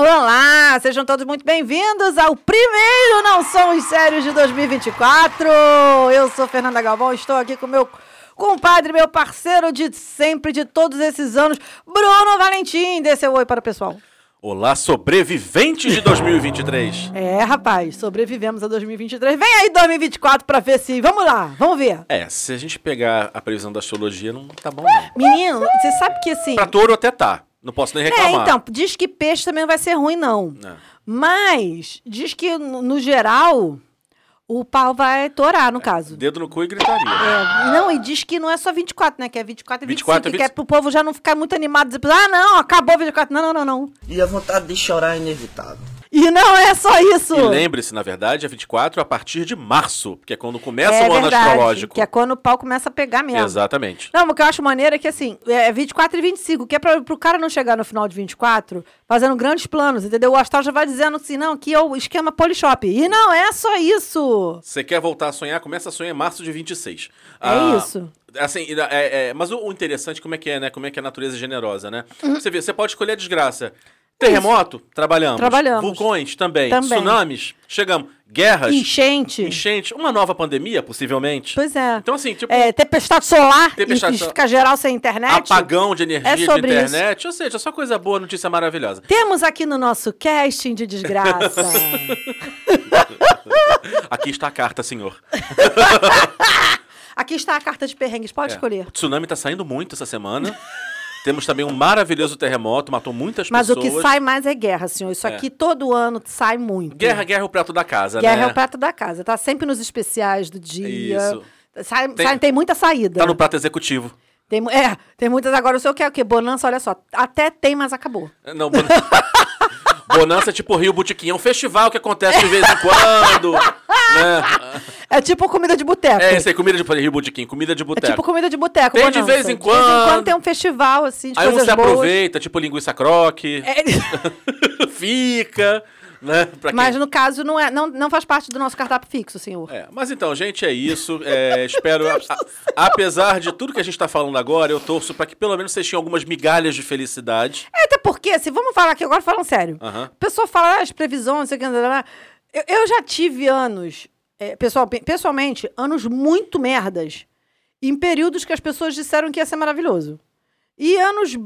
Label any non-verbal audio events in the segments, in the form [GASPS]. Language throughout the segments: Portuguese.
Olá, sejam todos muito bem-vindos ao primeiro Não Somos Sérios de 2024. Eu sou Fernanda Galvão, estou aqui com meu compadre, meu parceiro de sempre, de todos esses anos, Bruno Valentim. Dê seu oi para o pessoal. Olá, sobreviventes de 2023. [LAUGHS] É, rapaz, sobrevivemos a 2023. Vem aí 2024 para ver se. Vamos lá, vamos ver. É, se a gente pegar a previsão da astrologia, não tá bom. Não. Menino, você sabe que assim. Pra touro até tá. Não posso nem É, reclamar. então, diz que peixe também não vai ser ruim, não. É. Mas diz que, no geral, o pau vai torar, no caso. Dedo no cu e gritaria. É, não, e diz que não é só 24, né? Que é 24 e 25. 24 e que é 25. pro povo já não ficar muito animado. Dizer, ah, não, acabou 24. Não, não, não, não. E a vontade de chorar é inevitável. E não é só isso. E lembre-se, na verdade, é 24 a partir de março, porque é quando começa é o ano verdade, astrológico. Que é quando o pau começa a pegar mesmo. Exatamente. Não, o que eu acho maneiro é que assim, é 24 e 25, que é pra, pro cara não chegar no final de 24 fazendo grandes planos, entendeu? O astral já vai dizendo assim, não, que é o esquema polishop. E não é só isso. Você quer voltar a sonhar? Começa a sonhar em março de 26. É isso. Assim, é, é, mas o, o interessante, como é que é, né? Como é que a natureza é generosa, né? Uhum. Você vê, você pode escolher a desgraça. Terremoto, trabalhamos. Trabalhamos. Vulcões, também. Também. Tsunamis, chegamos. Guerras, Enchente. enchente. Uma nova pandemia, possivelmente. Pois é. Então, assim, tipo, É, tempestade solar Tempestade e geral sem internet. apagão de energia É de sobre isso. internet. Ou seja, só coisa boa, notícia maravilhosa. Temos aqui no nosso casting de desgraça. [LAUGHS] Aqui está a carta, senhor. [LAUGHS] aqui está a carta de perrengues, pode É. escolher. O tsunami tá saindo muito essa semana. Temos também um maravilhoso terremoto, matou muitas Mas pessoas. o que sai mais é guerra, senhor. Isso É. aqui todo ano sai muito. Guerra, guerra é o prato da casa, Guerra né? é o prato da casa. Tá sempre nos especiais do dia. Isso. Sai, Tem- sai- tem muita saída. Tá no prato executivo. Tem, é, tem muitas agora. O senhor quer o quê? Bonança, olha só. Até tem, mas acabou. Não, Bon- [LAUGHS] Bonança é tipo Rio Botiquim. É um festival que acontece de vez em quando. né? É tipo comida de boteco. É, isso aí, comida de Rio Botiquim, comida de É boteco. tipo comida de boteco. Tem de bonança. vez em De vez em quando. quando tem um festival, assim, de Aí um coisas se boas. aproveita, tipo linguiça croque, É, [LAUGHS] fica, né? Pra quem- mas no caso não, é, não, não faz parte do nosso cardápio fixo, senhor. É, mas então, gente, é isso. É, [LAUGHS] espero, a- a- apesar de tudo que a gente tá falando agora, eu torço pra que pelo menos vocês tenham algumas migalhas de felicidade. É, Até porque, se vamos falar aqui agora, falando sério. Aham. A pessoa fala ah, as previsões, não sei o que, eu, eu já tive anos, é, pessoal, pessoalmente, anos muito merdas, em períodos que as pessoas disseram que ia ser maravilhoso. E anos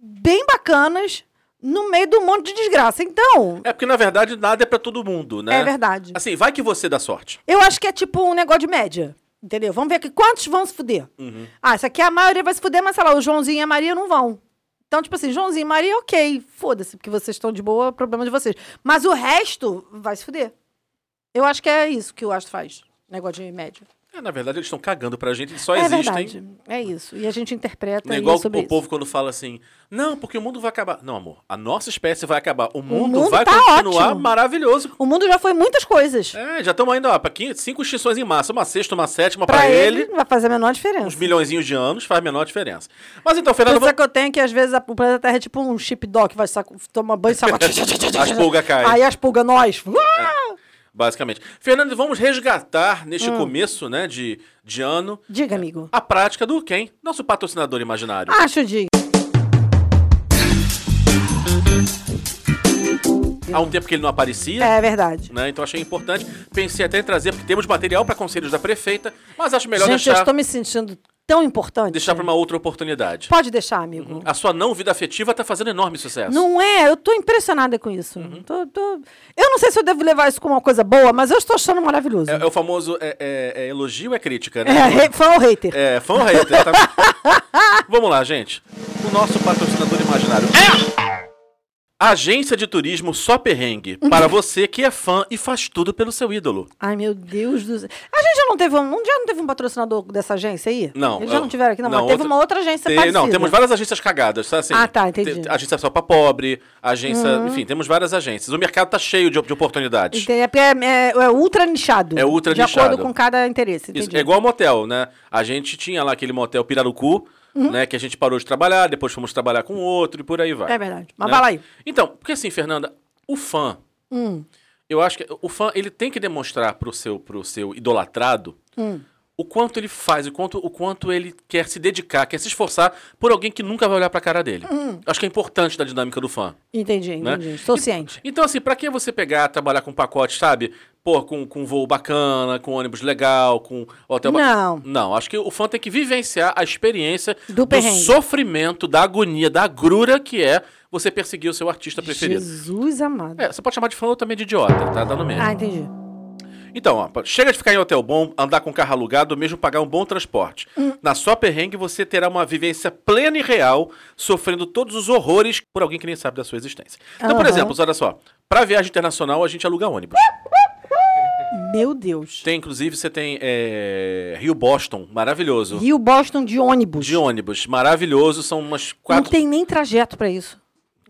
bem bacanas no meio de um monte de desgraça. Então, É porque, na verdade, nada é pra todo mundo, né? é verdade. Assim, vai que você dá sorte. Eu acho que é tipo um negócio de média. Entendeu? Vamos ver aqui quantos vão se fuder. Uhum. Ah, isso aqui a maioria vai se fuder, mas sei lá, o Joãozinho e a Maria não vão. Então, tipo assim, Joãozinho e Maria, ok, foda-se, porque vocês estão de boa, problema de vocês. Mas o resto vai se fuder. Eu acho que é isso que o Astro faz. Negócio de média. É, na verdade, eles estão cagando pra gente, eles só é existem. verdade. É isso. E a gente interpreta Não é igual é o isso. povo quando fala assim, não, porque o mundo vai acabar. Não, amor, a nossa espécie vai acabar. O mundo, mundo vai tá continuar ótimo. maravilhoso. O mundo já foi muitas coisas. É, já estamos ainda, ó, pra quin- cinco extinções em massa. Uma sexta, uma sétima pra pra, ele, vai fazer a menor diferença. Uns milhõezinhos de anos faz a menor diferença. Mas então, Fernando, sensação que eu tenho é que às vezes a- o planeta Terra é tipo um chip dog que vai saco, toma banho e saco. [LAUGHS] As pulgas caem. Aí as pulgas nós. Basicamente. Fernando, vamos resgatar neste Hum. começo, né, de, de ano, Diga, amigo. a prática do quem? Nosso patrocinador imaginário. Acho, diga. Há um tempo que ele não aparecia. É verdade. Né, então achei importante. Pensei até em trazer, porque temos material para conselhos da prefeita, mas acho melhor Gente, eu deixar, estou me sentindo tão importante. deixar para uma outra oportunidade. Pode deixar, amigo. A sua não vida afetiva tá fazendo enorme sucesso. Não é? Eu tô impressionada com isso. Uhum. Tô- tô- Eu não sei se eu devo levar isso como uma coisa boa, mas eu estou achando maravilhoso. É, é o famoso é, é- é elogio ou é crítica, É, né? re- fã ou hater? É, fã ou hater, tá? [LAUGHS] Vamos lá, gente. O nosso patrocinador imaginário é... Agência de Turismo Só Perrengue. Para você que é fã e faz tudo pelo seu ídolo. Ai, meu Deus do céu. A gente já não teve um, já não teve um patrocinador dessa agência aí? Não, Eles já eu- não tiveram aqui, não. não, mas teve outra- uma outra agência Tem- parecida. não, temos várias agências cagadas, tá? Assim, Ah, tá, entendi. te- agência só pra pobre, agência... Enfim, temos várias agências. O mercado tá cheio de, de oportunidades. Entendi. É, é, é- é ultra nichado. É ultra de nichado. acordo com cada interesse. Isso, é igual motel, né? A gente tinha lá aquele motel Pirarucu, Uhum. né? Que a gente parou de trabalhar, depois fomos trabalhar com outro e por aí vai. É verdade. Mas né? vai lá aí. Então, porque assim, Fernanda, o fã, Hum. Eu acho que o fã ele tem que demonstrar pro seu, pro seu idolatrado Hum. O quanto ele faz, o quanto, o quanto ele quer se dedicar, quer se esforçar por alguém que nunca vai olhar pra cara dele. Hum. Acho que é importante da dinâmica do fã. Entendi, Né? entendi. Estou ciente. Então, assim, pra que você pegar, trabalhar com pacote, sabe? Pô, com, com voo bacana, com ônibus legal, com hotel ba- Não. Não, acho que o fã tem que vivenciar a experiência Do perrengue. sofrimento, da agonia, da agrura que é você perseguir o seu artista preferido. Jesus amado. É, você pode chamar de fã ou também de idiota, tá dando mesmo. Ah, entendi. Então, ó, chega de ficar em hotel bom, andar com carro alugado, ou mesmo pagar um bom transporte. Hum. Na sua perrengue, você terá uma vivência plena e real, sofrendo todos os horrores por alguém que nem sabe da sua existência. Então, por Aham. exemplo, olha só, pra viagem internacional, a gente aluga ônibus. Meu Deus. Tem, inclusive, você tem é, Rio-Boston, maravilhoso. Rio Boston de ônibus. De ônibus, maravilhoso, são umas Não quatro... tem nem trajeto pra isso.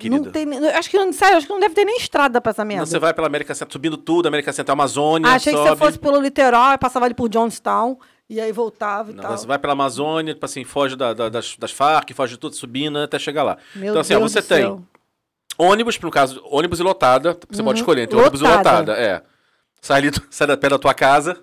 Não tem acho que não, sério, acho que não deve ter nem estrada pra essa merda. Você vai pela América Central, subindo tudo, América Central, Amazônia, Achei que sobe. você fosse pelo litoral, passava ali por Johnstown e aí voltava e Não, tal. você vai pela Amazônia, tipo assim, foge da- da- das, das Farc, foge de tudo, subindo até chegar lá. Meu então, assim, ó, Deus você tem céu. ônibus, no caso, ônibus e lotada, você pode escolher entre ônibus e Uhum. Lotada. lotada. É. Sai, ali, [LAUGHS] sai da pé da tua casa,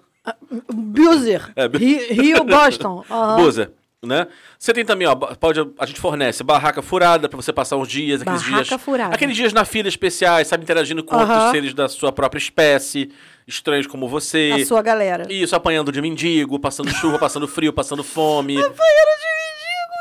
Buser. É, Bu- Rio, Rio [LAUGHS] Boston. [LAUGHS] Aham. Busa, né? Você tem também, ó, pode, a gente fornece barraca furada pra você passar uns dias, aqueles Barraca dias. furada. Aqueles dias na fila especiais, sabe, interagindo com outros seres da sua própria espécie, estranhos como você. A sua galera. Isso, apanhando de mendigo, passando chuva, [LAUGHS] passando frio, passando fome. Apanhando de.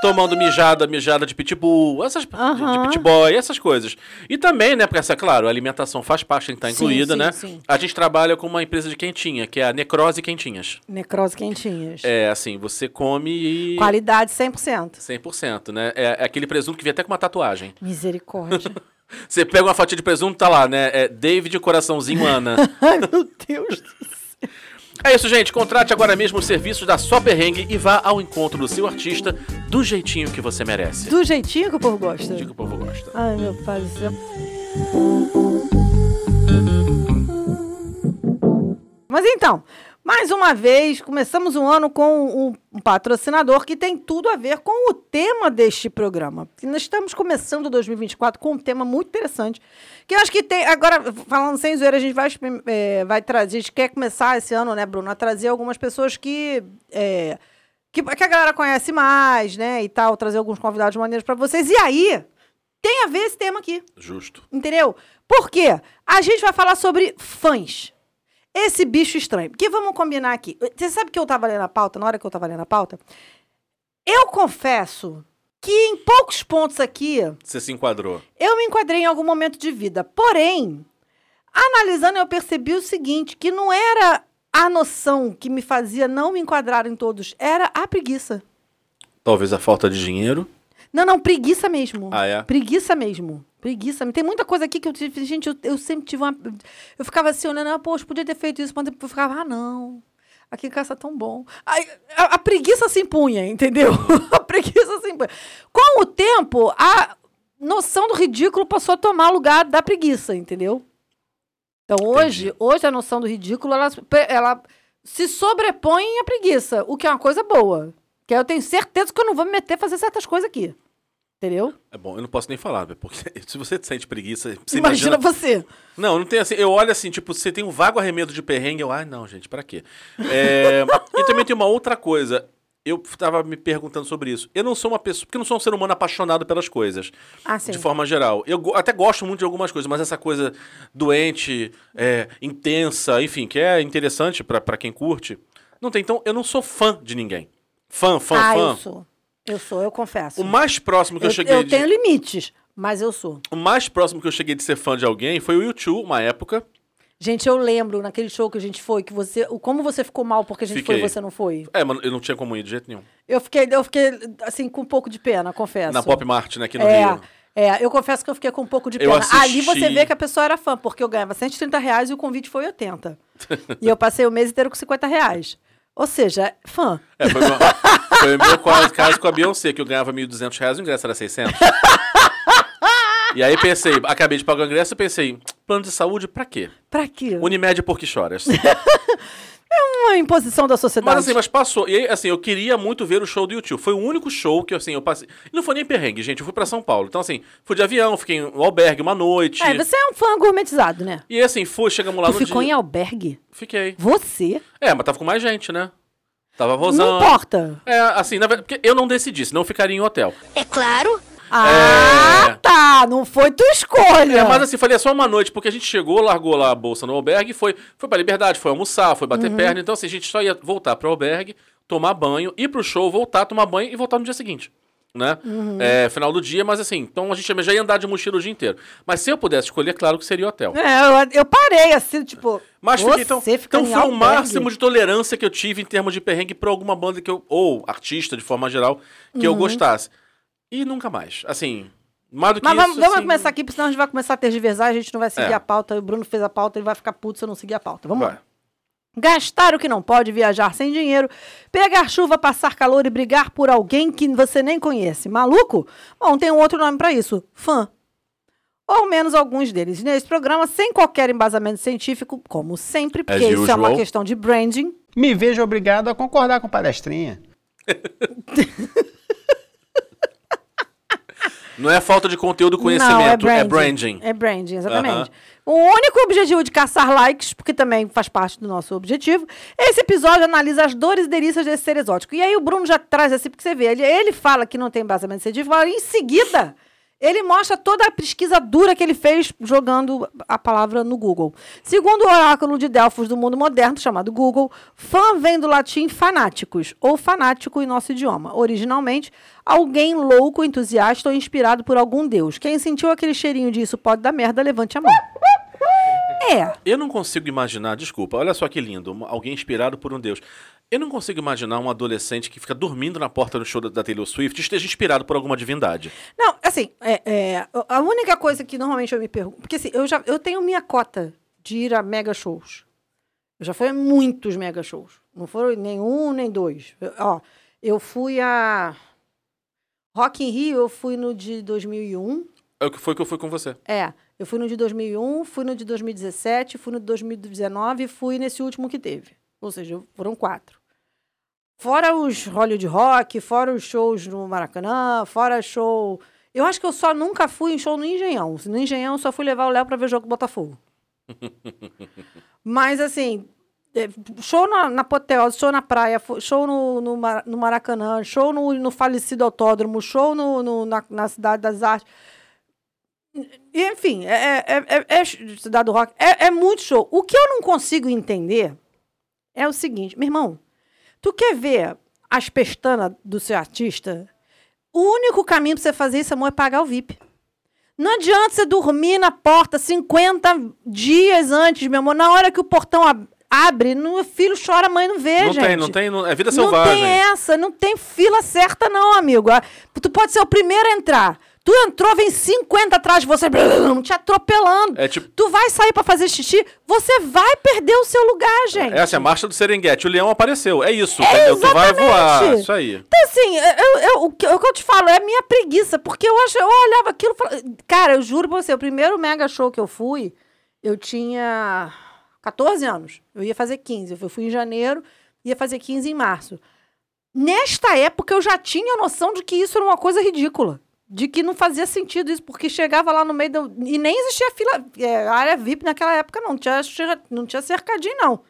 Tomando mijada, mijada de pitbull, essas de- de Aham. pit boy, essas coisas. E também, né, porque essa, claro, a alimentação faz parte, Sim, incluída, sim, né? sim. A gente trabalha com uma empresa de quentinha, que é a Necrose Quentinhas. Necrose quentinhas. É, assim, você come e... Qualidade 100%. 100%, né? É, é aquele presunto que vem até com uma tatuagem. Misericórdia. [LAUGHS] Você pega uma fatia de presunto, tá lá, né? É David Coraçãozinho Ana. [LAUGHS] Ai, meu Deus do céu. É isso, gente. Contrate agora mesmo os serviços da Só Perrengue e vá ao encontro do seu artista do jeitinho que você merece. Do jeitinho que o povo gosta. Jeitinho que o povo gosta. Ai, meu pai do céu. Mas então, mais uma vez, começamos um ano com um, patrocinador que tem tudo a ver com o tema deste programa. E nós estamos começando 2024 com um tema muito interessante. Que eu acho que tem. Agora, falando sem zoeira, a gente vai, eh, vai trazer. A gente quer começar esse ano, né, Bruno? A trazer algumas pessoas que. eh, que, que a galera conhece mais, né? E tal, trazer alguns convidados maneiros para vocês. E aí, tem a ver esse tema aqui. Justo. Entendeu? Por quê? A gente vai falar sobre fãs. Esse bicho estranho. Porque vamos combinar aqui. Você sabe que eu tava lendo a pauta, na hora que eu tava lendo a pauta? Eu confesso que em poucos pontos aqui Você se enquadrou. eu me enquadrei em algum momento de vida. Porém, analisando, eu percebi o seguinte: que não era a noção que me fazia não me enquadrar em todos, era a preguiça. Talvez a falta de dinheiro. Não, não, preguiça mesmo. Ah, é? Preguiça mesmo. Preguiça. Tem muita coisa aqui que eu tive. Gente, eu, eu sempre tive uma. Eu ficava assim, olhando, ah, poxa, podia ter feito isso, mas eu ficava, ah, não. Aqui em casa tá tão bom. Aí, a, a preguiça se impunha, entendeu? [LAUGHS] a preguiça se impunha. Com o tempo, a noção do ridículo passou a tomar lugar da preguiça, entendeu? Então, hoje, Entendi. hoje a noção do ridículo, ela, ela se sobrepõe à preguiça, o que é uma coisa boa. Que eu tenho certeza que eu não vou me meter a fazer certas coisas aqui. Entendeu? É bom, eu não posso nem falar, porque [LAUGHS] se você sente preguiça, você Imagina, imagina... você. Não, não tem assim. Eu olho assim, tipo, você tem um vago arremedo de perrengue, eu, ai, não, gente, pra quê? É, [LAUGHS] e também tem uma outra coisa. Eu tava me perguntando sobre isso. Eu não sou uma pessoa. Porque eu não sou um ser humano apaixonado pelas coisas. Ah, sim. De forma geral. Eu até gosto muito de algumas coisas, mas essa coisa doente, é, intensa, enfim, que é interessante pra pra quem curte. Não tem. Então, eu não sou fã de ninguém. Fã, fã, ah, fã. eu sou. Eu sou, eu confesso. O mais próximo que eu, eu, cheguei eu de. tenho limites, mas eu sou. O mais próximo que eu cheguei de ser fã de alguém foi o YouTube, uma época. Gente, eu lembro naquele show que a gente foi, que você. Como você ficou mal porque a gente foi Fiquei. e você não foi. É, mas eu não tinha como ir de jeito nenhum. Eu fiquei, eu fiquei, assim, com um pouco de pena, confesso. Na Pop Mart, né, aqui no é, Rio. é, eu confesso que eu fiquei com um pouco de pena. assisti- Ali você vê que a pessoa era fã, porque eu ganhava 130 reais e o convite foi 80. [LAUGHS] e eu passei o mês inteiro com 50 reais. Ou seja, fã. É, foi, meu- [LAUGHS] foi meu caso com a Beyoncé, que eu ganhava 1.200 reais, o ingresso era 600. [LAUGHS] e aí pensei, acabei de pagar o ingresso e pensei, plano de saúde pra quê? Pra quê? Unimed por que choras? [LAUGHS] uma imposição da sociedade. Mas assim, mas passou. E aí, assim, eu queria muito ver o show do YouTube. Foi o único show que, assim, eu passei. E não foi nem perrengue, gente. Eu fui pra São Paulo. Então, assim, fui de avião, fiquei no albergue uma noite. É, você é um fã gourmetizado, né? E assim, fui, chegamos lá tu no ficou dia. em albergue? Fiquei. Você? É, mas tava com mais gente, né? Tava Não Rosana. importa. É, assim, na verdade, porque eu não decidi, senão eu ficaria em hotel. É claro. Ah, tá. Não foi tua escolha. É, mas assim, falei, é só uma noite, porque a gente chegou, largou lá a bolsa no albergue, foi, foi pra liberdade, foi almoçar, foi Uhum. bater perna. Então, assim, a gente só ia voltar pro albergue, tomar banho, ir pro show, voltar, tomar banho e voltar no dia seguinte. Né? Uhum. É, final do dia, mas assim, então a gente já ia andar de mochila o dia inteiro. Mas se eu pudesse escolher, claro que seria hotel. É, eu, eu parei assim, tipo. Mas você fiquei, então, então foi o máximo de tolerância que eu tive em termos de perrengue pra alguma banda que eu. Ou artista, de forma geral, que eu gostasse. E nunca mais. Assim, mais do que. Mas isso. vamos, vamos assim, começar aqui, porque senão a gente vai começar a tergiversar, a gente não vai seguir É. a pauta. O Bruno fez a pauta, ele vai ficar puto se eu não seguir a pauta. Vamos Vai. lá. Gastar o que não pode, viajar sem dinheiro, pegar chuva, passar calor e brigar por alguém que você nem conhece. Maluco? Bom, tem um outro nome pra isso: fã. Ou menos alguns deles. Nesse programa, sem qualquer embasamento científico, como sempre, porque As isso é uma usual. questão de branding. Me vejo obrigado a concordar com palestrinha. [LAUGHS] Não é falta de conteúdo conhecimento, é branding. É branding, exatamente. O único objetivo de caçar likes, porque também faz parte do nosso objetivo, esse episódio analisa as dores e delícias desse ser exótico. E aí o Bruno já traz assim, porque você vê, ele, ele fala que não tem embasamento científico, mas em seguida ele mostra toda a pesquisa dura que ele fez jogando a palavra no Google. Segundo o oráculo de Delfos do mundo moderno, chamado Google, fã vem do latim fanáticos, ou fanático em nosso idioma. Originalmente, alguém louco, entusiasta ou inspirado por algum deus. Quem sentiu aquele cheirinho disso pode dar merda, levante a mão. É. Eu não consigo imaginar, desculpa, olha só que lindo, alguém inspirado por um deus. Eu não consigo imaginar um adolescente que fica dormindo na porta do show da- Taylor Swift e esteja inspirado por alguma divindade. Não, assim, é, é, a única coisa que normalmente eu me pergunto. Porque assim, eu já eu tenho minha cota de ir a mega shows. Eu já fui a muitos mega shows. Não foram nenhum, nem dois. Eu- ó, eu fui a. Rock in Rio, eu fui no de 2001. É o que foi que eu fui com você. É, eu fui no de 2001, fui no de 2017, fui no de 2019 e fui nesse último que teve. Ou seja, foram quatro. Fora os Hollywood Rock, fora os shows no Maracanã, fora show. Eu acho que eu só nunca fui em show no Engenhão. No Engenhão eu só fui levar o Léo pra ver jogo do Botafogo. [LAUGHS] Mas assim, é, show na, na Apoteose, show na praia, show no, no, no Maracanã, show no, no falecido autódromo, show no, no- na, na Cidade das Artes. E, enfim, é, é, é, é Cidade do Rock. É, é muito show. O que eu não consigo entender é o seguinte, meu irmão, tu quer ver as pestanas do seu artista? O único caminho pra você fazer isso, amor, é pagar o VIP. Não adianta você dormir na porta 50 dias antes, meu amor. Na hora que o portão ab- abre, no filho chora, a mãe não vê, não gente. tem, não tem, não- é vida Não selvagem. tem essa, não tem fila certa, não, amigo. Tu pode ser o primeiro a entrar. Tu entrou, vem 50 atrás de você, [LAUGHS] te atropelando. É tipo- Tu vai sair pra fazer xixi, você vai perder o seu lugar, gente. Essa é a marcha do Serengeti. O leão apareceu. É isso, entendeu? Tu vai exatamente. voar. Isso aí. Então, assim, eu, eu- o, que, o que eu te falo é a minha preguiça, porque eu, acho, eu olhava aquilo e falava... Cara, eu juro pra você, o primeiro mega show que eu fui, eu tinha 14 anos. Eu ia fazer 15. Eu fui em janeiro, ia fazer 15 em março. Nesta época, eu já tinha noção de que isso era uma coisa ridícula. De que não fazia sentido isso, porque chegava lá no meio do... E nem existia fila... é, área VIP naquela época, não. Não tinha, não tinha cercadinho, não.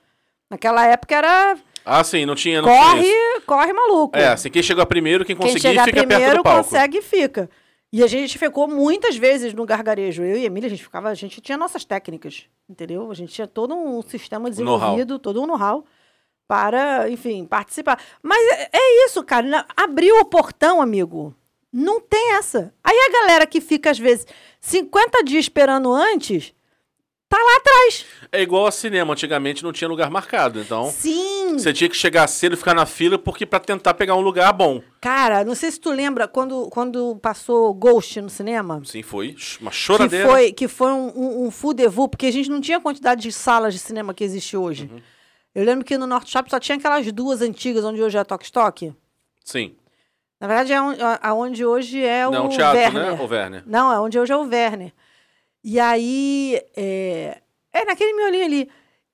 Naquela época era... Ah, sim, não tinha. Não tinha Corre, isso. corre maluco. É, assim, quem chegou primeiro, quem Quem conseguir, chegar fica perto primeiro do palco. consegue e fica. E a gente ficou muitas vezes no gargarejo. Eu e a Emília, a gente ficava, a gente tinha nossas técnicas, entendeu? A gente tinha todo um sistema desenvolvido, todo um know-how para, enfim, participar. Mas é, é isso, cara. Abriu o portão, amigo. Não tem essa. Aí a galera que fica, às vezes, 50 dias esperando antes, tá lá atrás. É igual a cinema. Antigamente não tinha lugar marcado. Então, Sim. você tinha que chegar cedo e ficar na fila porque para tentar pegar um lugar bom. Cara, não sei se tu lembra quando, quando passou Ghost no cinema. Sim, foi. Uma que choradeira. foi, que foi um, um, um full devu, porque a gente não tinha a quantidade de salas de cinema que existe hoje. Uhum. Eu lembro que no Norte Shopping só tinha aquelas duas antigas, onde hoje é a Tok Stock. Sim. Na verdade, é a- aonde hoje é o Não, teatro, Werner. né? O Werner. Não, é onde hoje é o Werner. E aí, é, é naquele miolinho ali.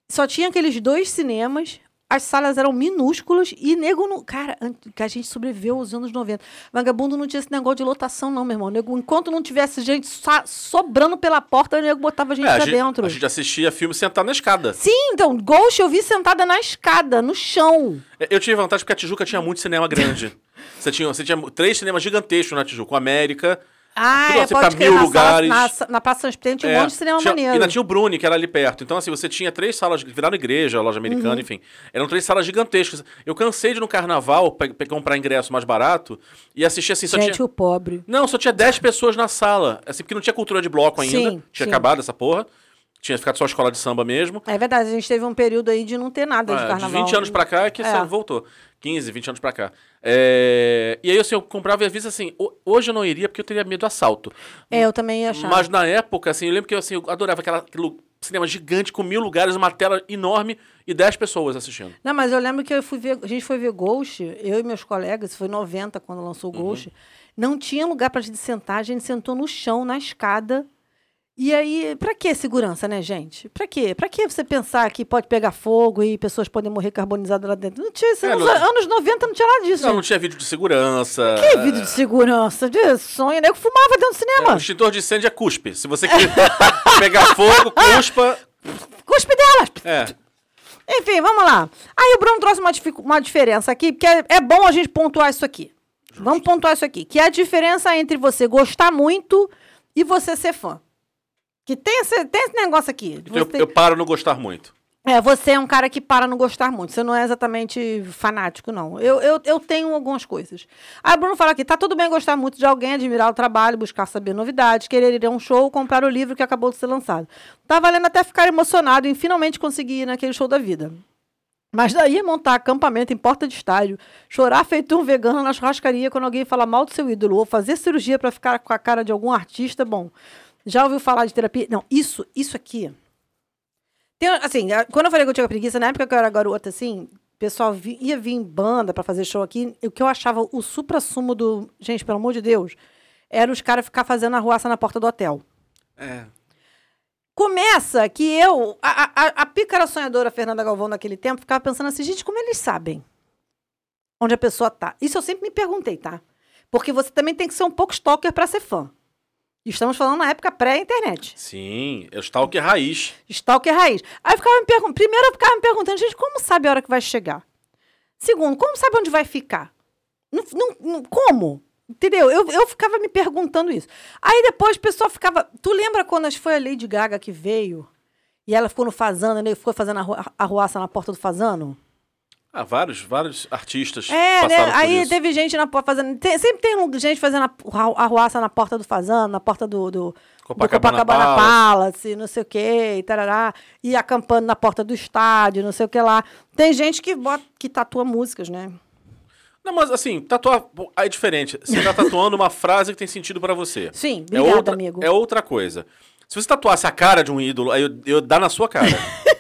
Só tinha aqueles dois cinemas as salas eram minúsculas e nego não. Cara, a gente sobreviveu aos anos 90. Vagabundo não tinha esse negócio de lotação, não, meu irmão. Nego, enquanto não tivesse gente sobrando pela porta, o nego botava gente É, a, pra gente, dentro. a gente assistia filme sentado na escada. Sim, então, Ghost eu vi sentada na escada, no chão. Eu tive vantagem porque a Tijuca tinha muito cinema grande. [LAUGHS] Você tinha, você tinha três cinemas gigantescos na Tijuca. O América. Ah, Tudo é, assim, pode pra mil na sala- lugares. na, sa- na Praça São Espírito tinha um é, monte de cinema tinha- maneiro. E ainda tinha o Bruni, que era ali perto. Então, assim, você tinha três salas viraram igreja, loja americana, Uhum. enfim. Eram três salas gigantescas. Eu cansei de ir no carnaval pe- pe- comprar ingresso mais barato e assistir assim. Só Gente, tinha... o pobre. Não, só tinha 10 pessoas na sala. Assim, porque não tinha cultura de bloco ainda. Sim, tinha sim. acabado essa porra. Tinha ficado só a escola de samba mesmo. É verdade, a gente teve um período aí de não ter nada de Ah, carnaval. de 20 anos pra cá é que É. voltou. 15, 20 anos pra cá. É, E aí, assim, eu comprava e vezes assim, ho- hoje eu não iria porque eu teria medo do assalto. É, eu também ia achar. Mas na época, assim, eu lembro que assim, eu adorava aquela, aquele cinema gigante com mil lugares, uma tela enorme e 10 pessoas assistindo. Não, mas eu lembro que eu fui ver, a gente foi ver Ghost, eu e meus colegas, foi em 90 quando lançou Uhum. Ghost. Não tinha lugar pra gente sentar, a gente sentou no chão, na escada. E aí, pra que segurança, né, gente? Pra quê? Pra que você pensar que pode pegar fogo e pessoas podem morrer carbonizadas lá dentro? Não tinha. É, nos não- anos 90 não tinha nada disso. Não, não gente. tinha vídeo de segurança. Que vídeo de segurança? De sonho, nego fumava dentro do É, cinema. o extintor de incêndio é cuspe. Se você quiser [LAUGHS] pegar fogo, cuspa. Cuspe delas! É. Enfim, vamos lá. Aí o Bruno trouxe uma, uma diferença aqui, porque é, é bom a gente pontuar isso aqui. Vamos pontuar isso aqui. Que é a diferença entre você gostar muito e você ser fã. Que tem esse, tem esse negócio aqui. eu, eu paro não gostar muito. É, você é um cara que para não gostar muito. Você não é exatamente fanático, não. Eu, eu, eu tenho algumas coisas. Aí o Bruno fala aqui: tá tudo bem gostar muito de alguém, admirar o trabalho, buscar saber novidades, querer ir a um show, comprar o livro que acabou de ser lançado. Tá valendo até ficar emocionado em finalmente conseguir ir naquele show da vida. Mas daí é montar acampamento em porta de estádio, chorar feito um vegano na churrascaria quando alguém fala mal do seu ídolo, ou fazer cirurgia para ficar com a cara de algum artista, bom. Já ouviu falar de terapia? Não, isso, isso aqui. Tem, assim, quando eu falei que eu tinha preguiça, na época que eu era garota, assim, o pessoal vi- ia vir em banda para fazer show aqui, o que eu achava o supra-sumo do. Gente, pelo amor de Deus, era os caras ficar fazendo arruaça na porta do hotel. É. Começa que eu, a, a, a pícara sonhadora Fernanda Galvão naquele tempo, ficava pensando assim, gente, como eles sabem onde a pessoa tá? Isso eu sempre me perguntei, tá? Porque você também tem que ser um pouco stalker para ser fã. E Estamos falando na época pré-internet. Sim, é o stalker raiz. Stalker raiz. Aí eu ficava me perguntando. Primeiro eu ficava me perguntando, gente, como sabe a hora que vai chegar? Segundo, como sabe onde vai ficar? Não, não- não- como? Entendeu? Eu, eu ficava me perguntando isso. Aí depois o pessoal ficava. Tu lembra quando foi a Lady Gaga que veio? E ela ficou no Fazano, né? Ficou fazendo arru- arruaça na porta do Fazano? Ah, vários, vários artistas É, né? Aí isso. teve gente na porta fazendo. tem- sempre tem gente fazendo a- arruaça na porta do Fazano, na porta do, do, do Copacabana Copacabana Palace. Palace, não sei o quê, e tarará, e acampando na porta do estádio, não sei o que lá. Tem gente que, bota, que tatua músicas, né? Não, mas assim, tatuar é diferente. Você tá tatuando uma frase que tem sentido pra você. Sim, é obrigada, outra, amigo. É outra coisa. Se você tatuasse a cara de um ídolo, aí eu, eu dar na sua cara. [LAUGHS]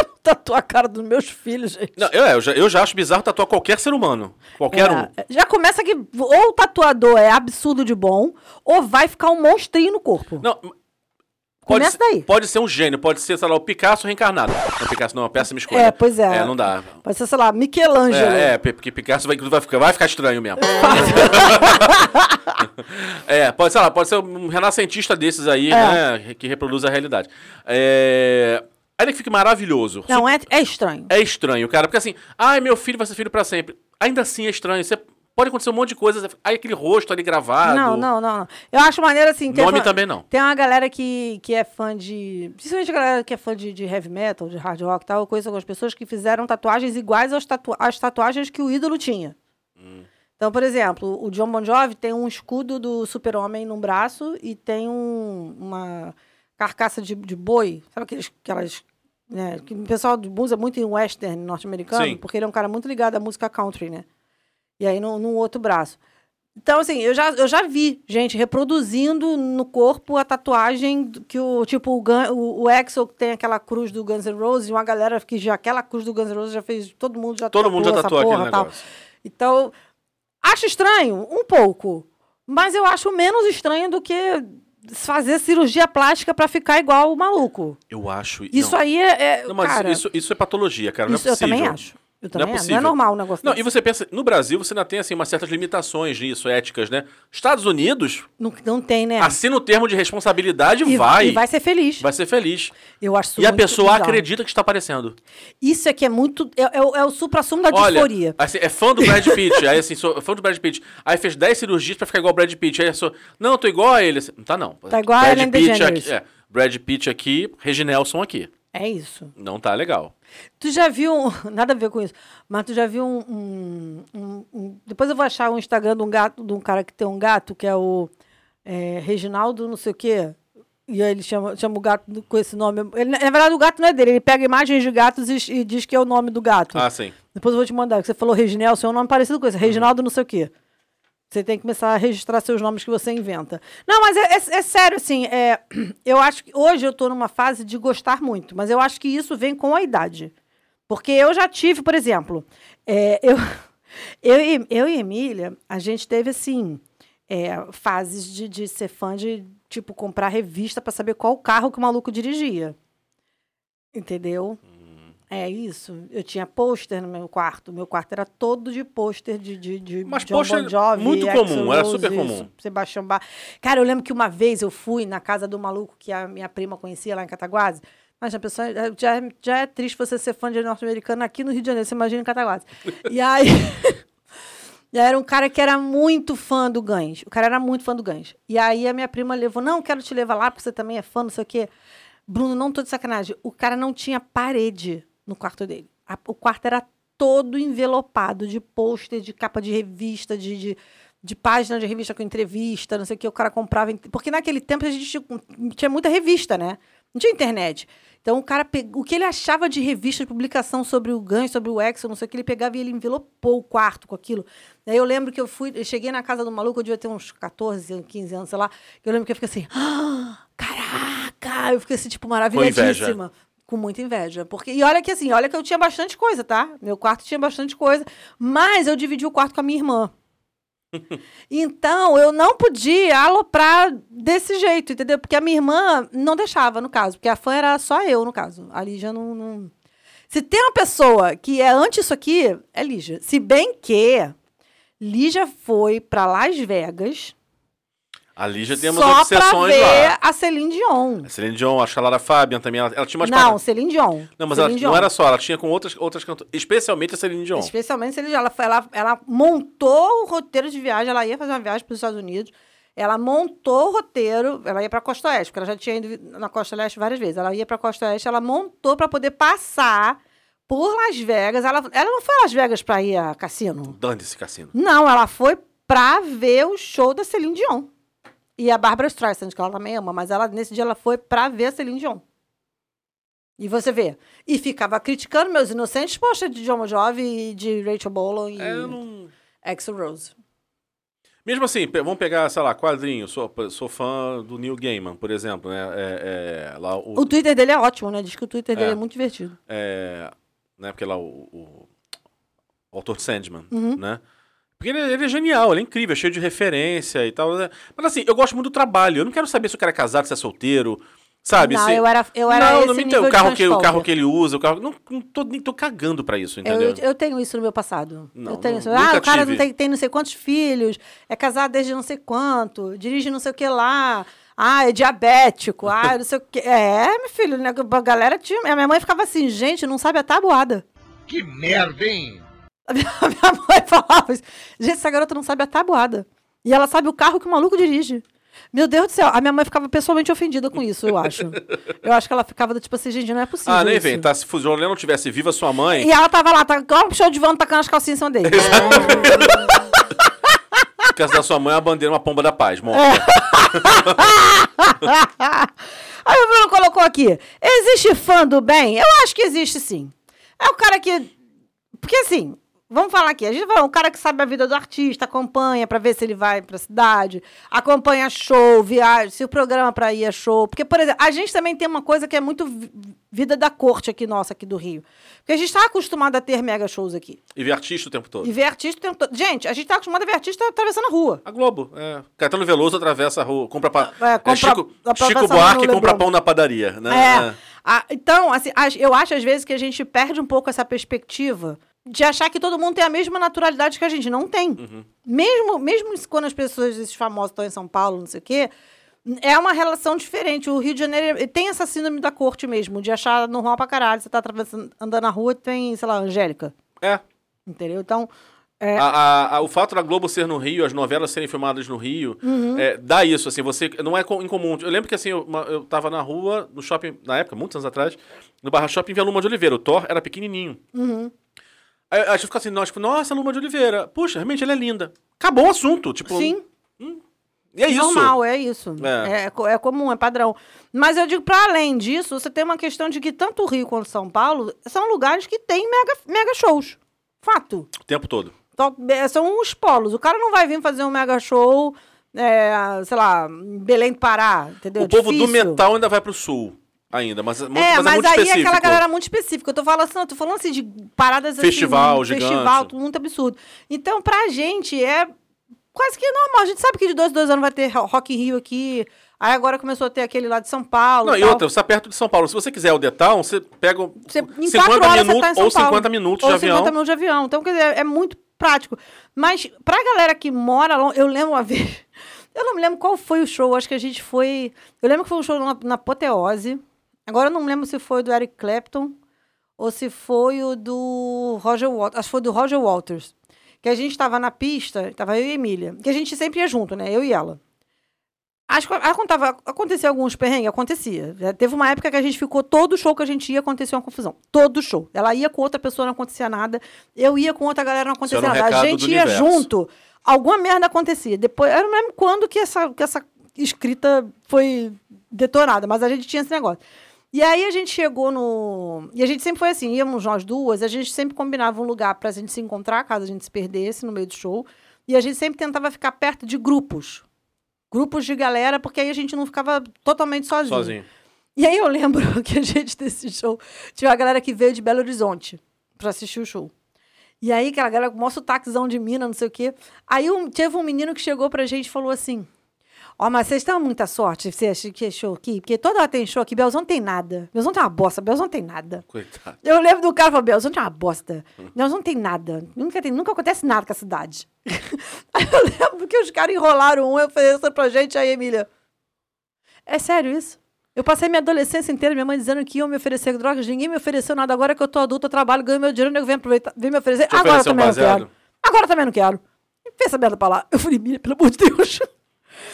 [LAUGHS] Tatuar a cara dos meus filhos, gente. Não, eu, eu já, eu já acho bizarro tatuar qualquer ser humano. Qualquer um. É, Já começa que ou o tatuador é absurdo de bom, ou vai ficar um monstrinho no corpo. Não, pode, Começa ser- daí. pode ser um gênio, pode ser, sei lá, o Picasso reencarnado. Não, Picasso não, é uma péssima escolha. É, pois é. É, não dá. Pode ser, sei lá, Michelangelo. É, é, porque Picasso vai, vai, ficar, vai ficar estranho mesmo. [LAUGHS] é, pode, sei lá, pode ser um renascentista desses aí, É. né, que reproduz a realidade. É... Aí ele fica maravilhoso. Não, é, é estranho. É estranho, cara, porque assim, ai, meu filho vai ser filho pra sempre. Ainda assim é estranho. Você pode acontecer um monte de coisa. Aí aquele rosto ali gravado. Não, não, não, não. Eu acho maneiro assim. Nome fã- também não. Tem uma galera que, que é fã de. Principalmente a galera que é fã de, de heavy metal, de hard rock e tal. Eu conheço algumas pessoas que fizeram tatuagens iguais aos tatu às tatuagens que o ídolo tinha. Hum. Então, por exemplo, o John Bon Jovi tem um escudo do super-homem num braço e tem um- uma carcaça de, de boi. Sabe aqueles, aquelas. Né, que o pessoal usa muito em western norte-americano, porque ele é um cara muito ligado à música country, né? E aí no, no outro braço. Então, assim, eu já, eu já vi gente reproduzindo no corpo a tatuagem que o, tipo, o, Gun, o, o Axl tem aquela cruz do Guns N' Roses, e uma galera que já, aquela cruz do Guns N' Roses já fez, todo mundo já Todo mundo já essa tatuou aquele porra, tal. negócio. Então, acho estranho, um pouco, mas eu acho menos estranho do que fazer cirurgia plástica pra ficar igual o maluco. Eu acho. Isso não. aí é, é Não, mas cara, isso, isso é patologia, cara. Não isso é eu possível. também acho. Eu Não é também é, possível. Não é normal um negócio Não, desse. e você pensa, no Brasil você ainda tem assim umas certas limitações nisso, éticas, né? Estados Unidos, Não, não tem, né? assina o termo de responsabilidade e, vai. E vai ser feliz. Vai ser feliz. Eu acho E a pessoa bizarro. acredita que está aparecendo. Isso aqui é muito. É, é o- é o supra-sumo da Olha, disforia. assim, é fã do Brad Pitt. aí assim, sou fã do Brad Pitt. Aí fez 10 cirurgias pra ficar igual ao Brad Pitt. Aí sou, não, tô igual a ele. Assim, Não tá não. Tá igual a Brad Ellen Pitt DeGeneres. aqui, é, Brad Pitt aqui, Reginelson aqui. É isso. Não tá legal. Tu já viu. um- [LAUGHS] Nada a ver com isso. Mas tu já viu um. um- um- um- depois eu vou achar o Instagram de um gato, de um cara que tem um gato, que é o é, Reginaldo, não sei o quê. E aí ele chama, chama o gato com esse nome. Ele, na verdade, o gato não é dele. Ele pega imagens de gatos e, e diz que é o nome do gato. Ah, sim. Depois eu vou te mandar. Você falou Reginelson, é um nome parecido com esse. Reginaldo não sei o quê. Você tem que começar a registrar seus nomes que você inventa. Não, mas é, é- é sério, assim. é, [CLEARS THROAT] eu acho que hoje eu estou numa fase de gostar muito, mas eu acho que isso vem com a idade. Porque eu já tive, por exemplo, é, [LAUGHS] eu, eu, e, eu e Emília, a gente teve, assim, é, fases de, de ser fã de, tipo, comprar revista para saber qual carro que o maluco dirigia. Entendeu? É isso. Eu tinha pôster no meu quarto. Meu quarto era todo de pôster de, de, de Mas John pôster Bon Jovi, muito comum, era Rose, super comum. Sebastião Bach. Cara, eu lembro que uma vez eu fui na casa do maluco que a minha prima conhecia lá em Cataguases. Mas a pessoa já, é- já é triste você ser fã de norte-americano aqui no Rio de Janeiro, você imagina em Cataguases. [LAUGHS] E aí. [LAUGHS] E aí era um cara que era muito fã do Gans. O cara era muito fã do Gans. E aí a minha prima levou, não, quero te levar lá, porque você também é fã, não sei o quê. Bruno, não tô de sacanagem. O cara não tinha parede no quarto dele. A- o quarto era todo envelopado de pôster, de capa de revista, de, de, de página de revista com entrevista, não sei o que. O cara comprava. Porque naquele tempo a gente tinha, muita revista, né? Não tinha internet. Então o cara pegou. O que ele achava de revista de publicação sobre o Gans, sobre o Exxon, não sei o que, ele pegava e ele envelopou o quarto com aquilo. Daí eu lembro que eu fui, eu cheguei na casa do maluco, eu devia ter uns 14, 15 anos, sei lá. Eu lembro que eu fiquei assim, [GASPS] ah, caraca! Eu fiquei assim, tipo, maravilhadíssima. Com muita inveja. Porque, e olha que assim, olha que eu tinha bastante coisa, tá? Meu quarto tinha bastante coisa. Mas eu dividi o quarto com a minha irmã. [LAUGHS] Então, eu não podia aloprar desse jeito, entendeu? Porque a minha irmã não deixava, no caso. Porque a fã era só eu, no caso. A Lígia não... não... Se tem uma pessoa que é anti isso aqui, é Lígia. Se bem que Lígia foi pra Las Vegas A Lígia tem umas só pra obsessões ver lá. a Celine Dion. A Celine Dion, acho que a Lara Fabian também, ela, ela tinha umas Não, paradas- Celine Dion. Não, mas ela Celine não Dion. era só, ela tinha com outras, outras cantoras, especialmente a Celine Dion. Especialmente Celine Dion. Ela, ela, ela montou o roteiro de viagem, ela ia fazer uma viagem para os Estados Unidos. Ela montou o roteiro, ela ia para a Costa Oeste, porque ela já tinha ido na Costa Leste várias vezes. Ela ia para a Costa Oeste, ela montou para poder passar por Las Vegas. Ela, ela não foi a Las Vegas para ir a cassino. Dane-se, cassino. Não, ela foi para ver o show da Celine Dion. E a Bárbara Streisand, que ela também ama, mas ela nesse dia ela foi para ver a Celine Dion. E você vê. E ficava criticando meus inocentes, poxa, de John Jovi e de Rachel Bolan e É, não... Axl Rose. Mesmo assim, vamos pegar, sei lá, quadrinho. Sou, sou fã do Neil Gaiman, por exemplo, né? É, é, lá o, O Twitter dele é ótimo, né? Diz que o Twitter dele É. é muito divertido. é, né? Porque lá o, o, o autor de Sandman, Uhum. né? Porque ele, ele é genial, ele é incrível, é cheio de referência e tal. né? Mas assim, eu gosto muito do trabalho. Eu não quero saber se o cara é casado, se é solteiro, sabe? não, se... eu era, eu era não, esse não me nível entendo. O carro, que, o carro que ele usa, o carro. Não, não tô, nem tô cagando pra isso, Eu, entendeu? eu, eu tenho isso no meu passado. Não, eu tenho não- isso. nunca Ah, o cara tive. não tem, tem não sei quantos filhos, é casado desde não sei quanto, dirige não sei o que lá. Ah, é diabético. Ah, não sei o que. É, meu filho, né? A galera tinha. A minha mãe ficava assim, gente, não sabe a tabuada. Que merda, hein? A minha, [LAUGHS] a minha mãe falava isso. Gente, essa garota não sabe a tabuada. E ela sabe o carro que o maluco dirige. Meu Deus do céu, a minha mãe ficava pessoalmente ofendida com isso, eu acho. Eu acho que ela ficava do tipo assim, gente, não é possível. ah, nem isso. vem, tá? Se o João Lennon tivesse viva sua mãe. E ela tava lá, tá igual um show de vão tacando as calcinhas em cima dele. No caso da sua mãe, é a bandeira, uma pomba da paz. Bom, É. [LAUGHS] Aí o Bruno colocou aqui: existe fã do bem? Eu acho que existe sim. É o cara que. Porque assim, vamos falar aqui: a gente vai, um cara que sabe a vida do artista, acompanha pra ver se ele vai pra cidade, acompanha show, viagem, se o programa pra ir é show. Porque, por exemplo, a gente também tem uma coisa que é muito vi- vida da corte aqui nossa, aqui do Rio. Porque a gente tá acostumado a ter mega shows aqui. e ver artista o tempo todo. E ver artista o tempo todo. Gente, a gente tá acostumado a ver artista atravessando a rua. A Globo, é. Caetano Veloso atravessa a rua, compra pa... É, compra- Chico, atravessa Chico a rua Buarque compra pão na padaria, né? É. Ah, então, assim, as- eu acho às vezes que a gente perde um pouco essa perspectiva de achar que todo mundo tem a mesma naturalidade que a gente. Não tem. Mesmo, mesmo quando as pessoas, esses famosos, estão em São Paulo, não sei o quê, é uma relação diferente. O Rio de Janeiro tem essa síndrome da corte mesmo, de achar normal pra caralho. Você tá atravessando, andando na rua e tem, sei lá, Angélica. É. Entendeu? Então, A- a- a- o fato da Globo ser no Rio, as novelas serem filmadas no Rio, Uhum. é, dá isso, assim, você. Não é co- incomum. Eu lembro que assim, eu, eu tava na rua, no shopping, na época, muitos anos atrás, no Barra Shopping via Luma de Oliveira. O Thor era pequenininho. Aí, aí a gente fica assim, nós, tipo, nossa, Luma de Oliveira. Puxa, realmente ela é linda. Acabou o assunto. Tipo, sim. E é isso. Normal, é isso. É. É. co- é comum, é padrão. Mas eu digo, para além disso, você tem uma questão de que tanto o Rio quanto São Paulo são lugares que têm mega, mega shows. Fato. O tempo todo. Então, é, São os polos. O cara não vai vir fazer um mega show, é, sei lá, Belém do Pará, entendeu? o povo do metal ainda vai pro sul. Ainda, mas, muito, É, mas, mas, é muito aí é específico. aquela galera muito específica. Eu tô falando assim, eu tô falando assim de paradas Festival assim, gigante. festival, tudo muito absurdo. Então, pra gente é quase que normal. A gente sabe que de dois dois anos vai ter Rock in Rio aqui. Aí agora começou a ter aquele lá de São Paulo. Não, e tal. outra, você tá perto de São Paulo. Se você quiser o Town, você pega Você, em 50 quatro horas você minutos tá em São ou Paulo. 50 minutos ou de avião. 50 minutos de avião. Então, quer dizer, é muito prático. Mas pra galera que mora longe, eu lembro uma [LAUGHS] vez. Eu não me lembro qual foi o show. Acho que a gente foi. Eu lembro que foi um show na, na Apoteose. Agora eu não lembro se foi do Eric Clapton ou se foi o do Roger Waters. Acho que foi do Roger Waters. Que a gente tava na pista, tava eu e a Emília. Que a gente sempre ia junto, né? Eu e ela. Acho que acontava, acontecia alguns perrengues, acontecia. Já teve uma época que a gente ficou, todo show que a gente ia, acontecia uma confusão. Todo show. Ela ia com outra pessoa, não acontecia nada. Eu ia com outra galera, não acontecia um nada. A gente ia universo. junto. Alguma merda acontecia. Depois, eu não lembro quando que essa, que essa escrita foi detonada, mas a gente tinha esse negócio. E aí a gente chegou no. E a gente sempre foi assim, íamos nós duas, a gente sempre combinava um lugar pra gente se encontrar, caso a gente se perdesse no meio do show. E a gente sempre tentava ficar perto de grupos. Grupos de galera, porque aí a gente não ficava totalmente sozinho. sozinho. E aí eu lembro [LAUGHS] que a gente desse show tinha uma galera que veio de Belo Horizonte pra assistir o show. E aí aquela galera com o maior sotaquezão de mina, não sei o quê. Aí um- teve um menino que chegou pra gente e falou assim: Ó, mas vocês estão muita sorte, você acha que é show aqui? Porque toda hora tem show aqui, Belzão não tem nada. Belzão tem uma bosta, Belzão não tem nada. Coitado. Eu lembro do cara falando, Belzão tem uma bosta. Belzão não tem nada. Nunca, tem, nunca acontece nada com a cidade. [LAUGHS] Aí eu lembro que os caras enrolaram um, oferecendo pra gente, aí, Emília. É sério isso? Eu passei minha adolescência inteira, minha mãe dizendo que iam me oferecer drogas, ninguém me ofereceu nada. Agora que eu tô adulta, eu trabalho, ganho meu dinheiro, nego vem aproveitar, vem me oferecer. Te Agora eu um também não quero. Agora eu também não quero. Fez essa merda pra lá. Eu falei, Emília, pelo amor de Deus.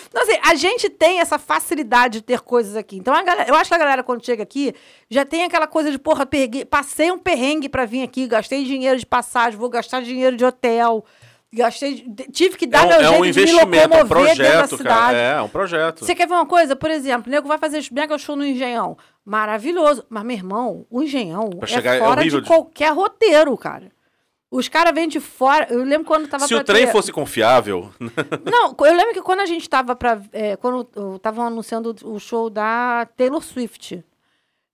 Então, assim, a gente tem essa facilidade de ter coisas aqui. Então, a galera, eu acho que a galera, quando chega aqui, já tem aquela coisa de, porra, peguei, passei um perrengue pra vir aqui, gastei dinheiro de passagem, vou gastar dinheiro de hotel, gastei, tive que É dar um, meu é jeito um de me investimento, é um locomover dentro da projeto, cidade. cara. É, é um projeto. Você quer ver uma coisa? Por exemplo, o nego vai fazer mega show no Engenhão. Maravilhoso. Mas, meu irmão, o Engenhão Pra é chegar é fora de de- qualquer roteiro, cara. Os caras vêm de fora. Eu lembro quando tava Se o trem ter- fosse confiável, Não, eu lembro que quando a gente tava pra. É, quando estavam anunciando o show da Taylor Swift.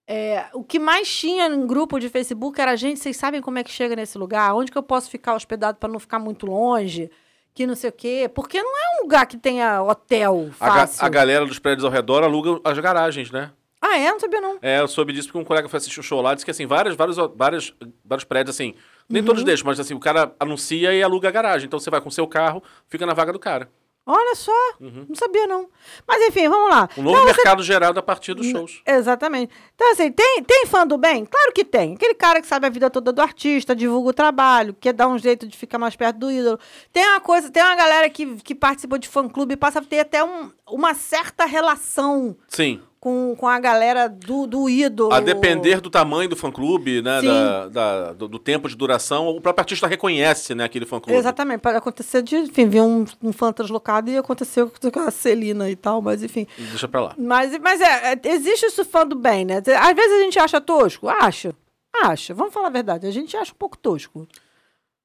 é, o que mais tinha em grupo de Facebook era gente, vocês sabem como é que chega nesse lugar? Onde que eu posso ficar hospedado pra não ficar muito longe? Que não sei o quê. Porque não é um lugar que tenha hotel a, ga- fácil. a galera dos prédios ao redor aluga as garagens, né? Ah, é? Não sabia, não. É, eu soube disso porque um colega foi assistir o show lá, disse que assim, vários, vários, vários, vários prédios, assim, nem Uhum. todos deixam, mas assim, o cara anuncia e aluga a garagem. Então você vai com o seu carro, fica na vaga do cara. Olha só, não sabia não. Mas enfim, vamos lá. Um novo mercado gerado a partir dos shows. Exatamente. Então, assim, tem, tem fã do bem? Claro que tem. Aquele cara que sabe a vida toda do artista, divulga o trabalho, quer dar um jeito de ficar mais perto do ídolo. Tem uma coisa, tem uma galera que, que participa de fã-clube e passa a ter até um- uma certa relação Sim. Com, com a galera do, do ídolo. A depender do tamanho do fã-clube, né? Da, da- do, do tempo de duração, o próprio artista reconhece, né, aquele fã-clube. Exatamente, pode acontecer de, enfim, vir um, um fã translocado e aconteceu com a Celina e tal, mas enfim. Deixa pra lá. Mas, mas é, é, existe esse fã do bem, né? Às vezes a gente acha tosco. Acha. Acha. Vamos falar a verdade. A gente acha um pouco tosco.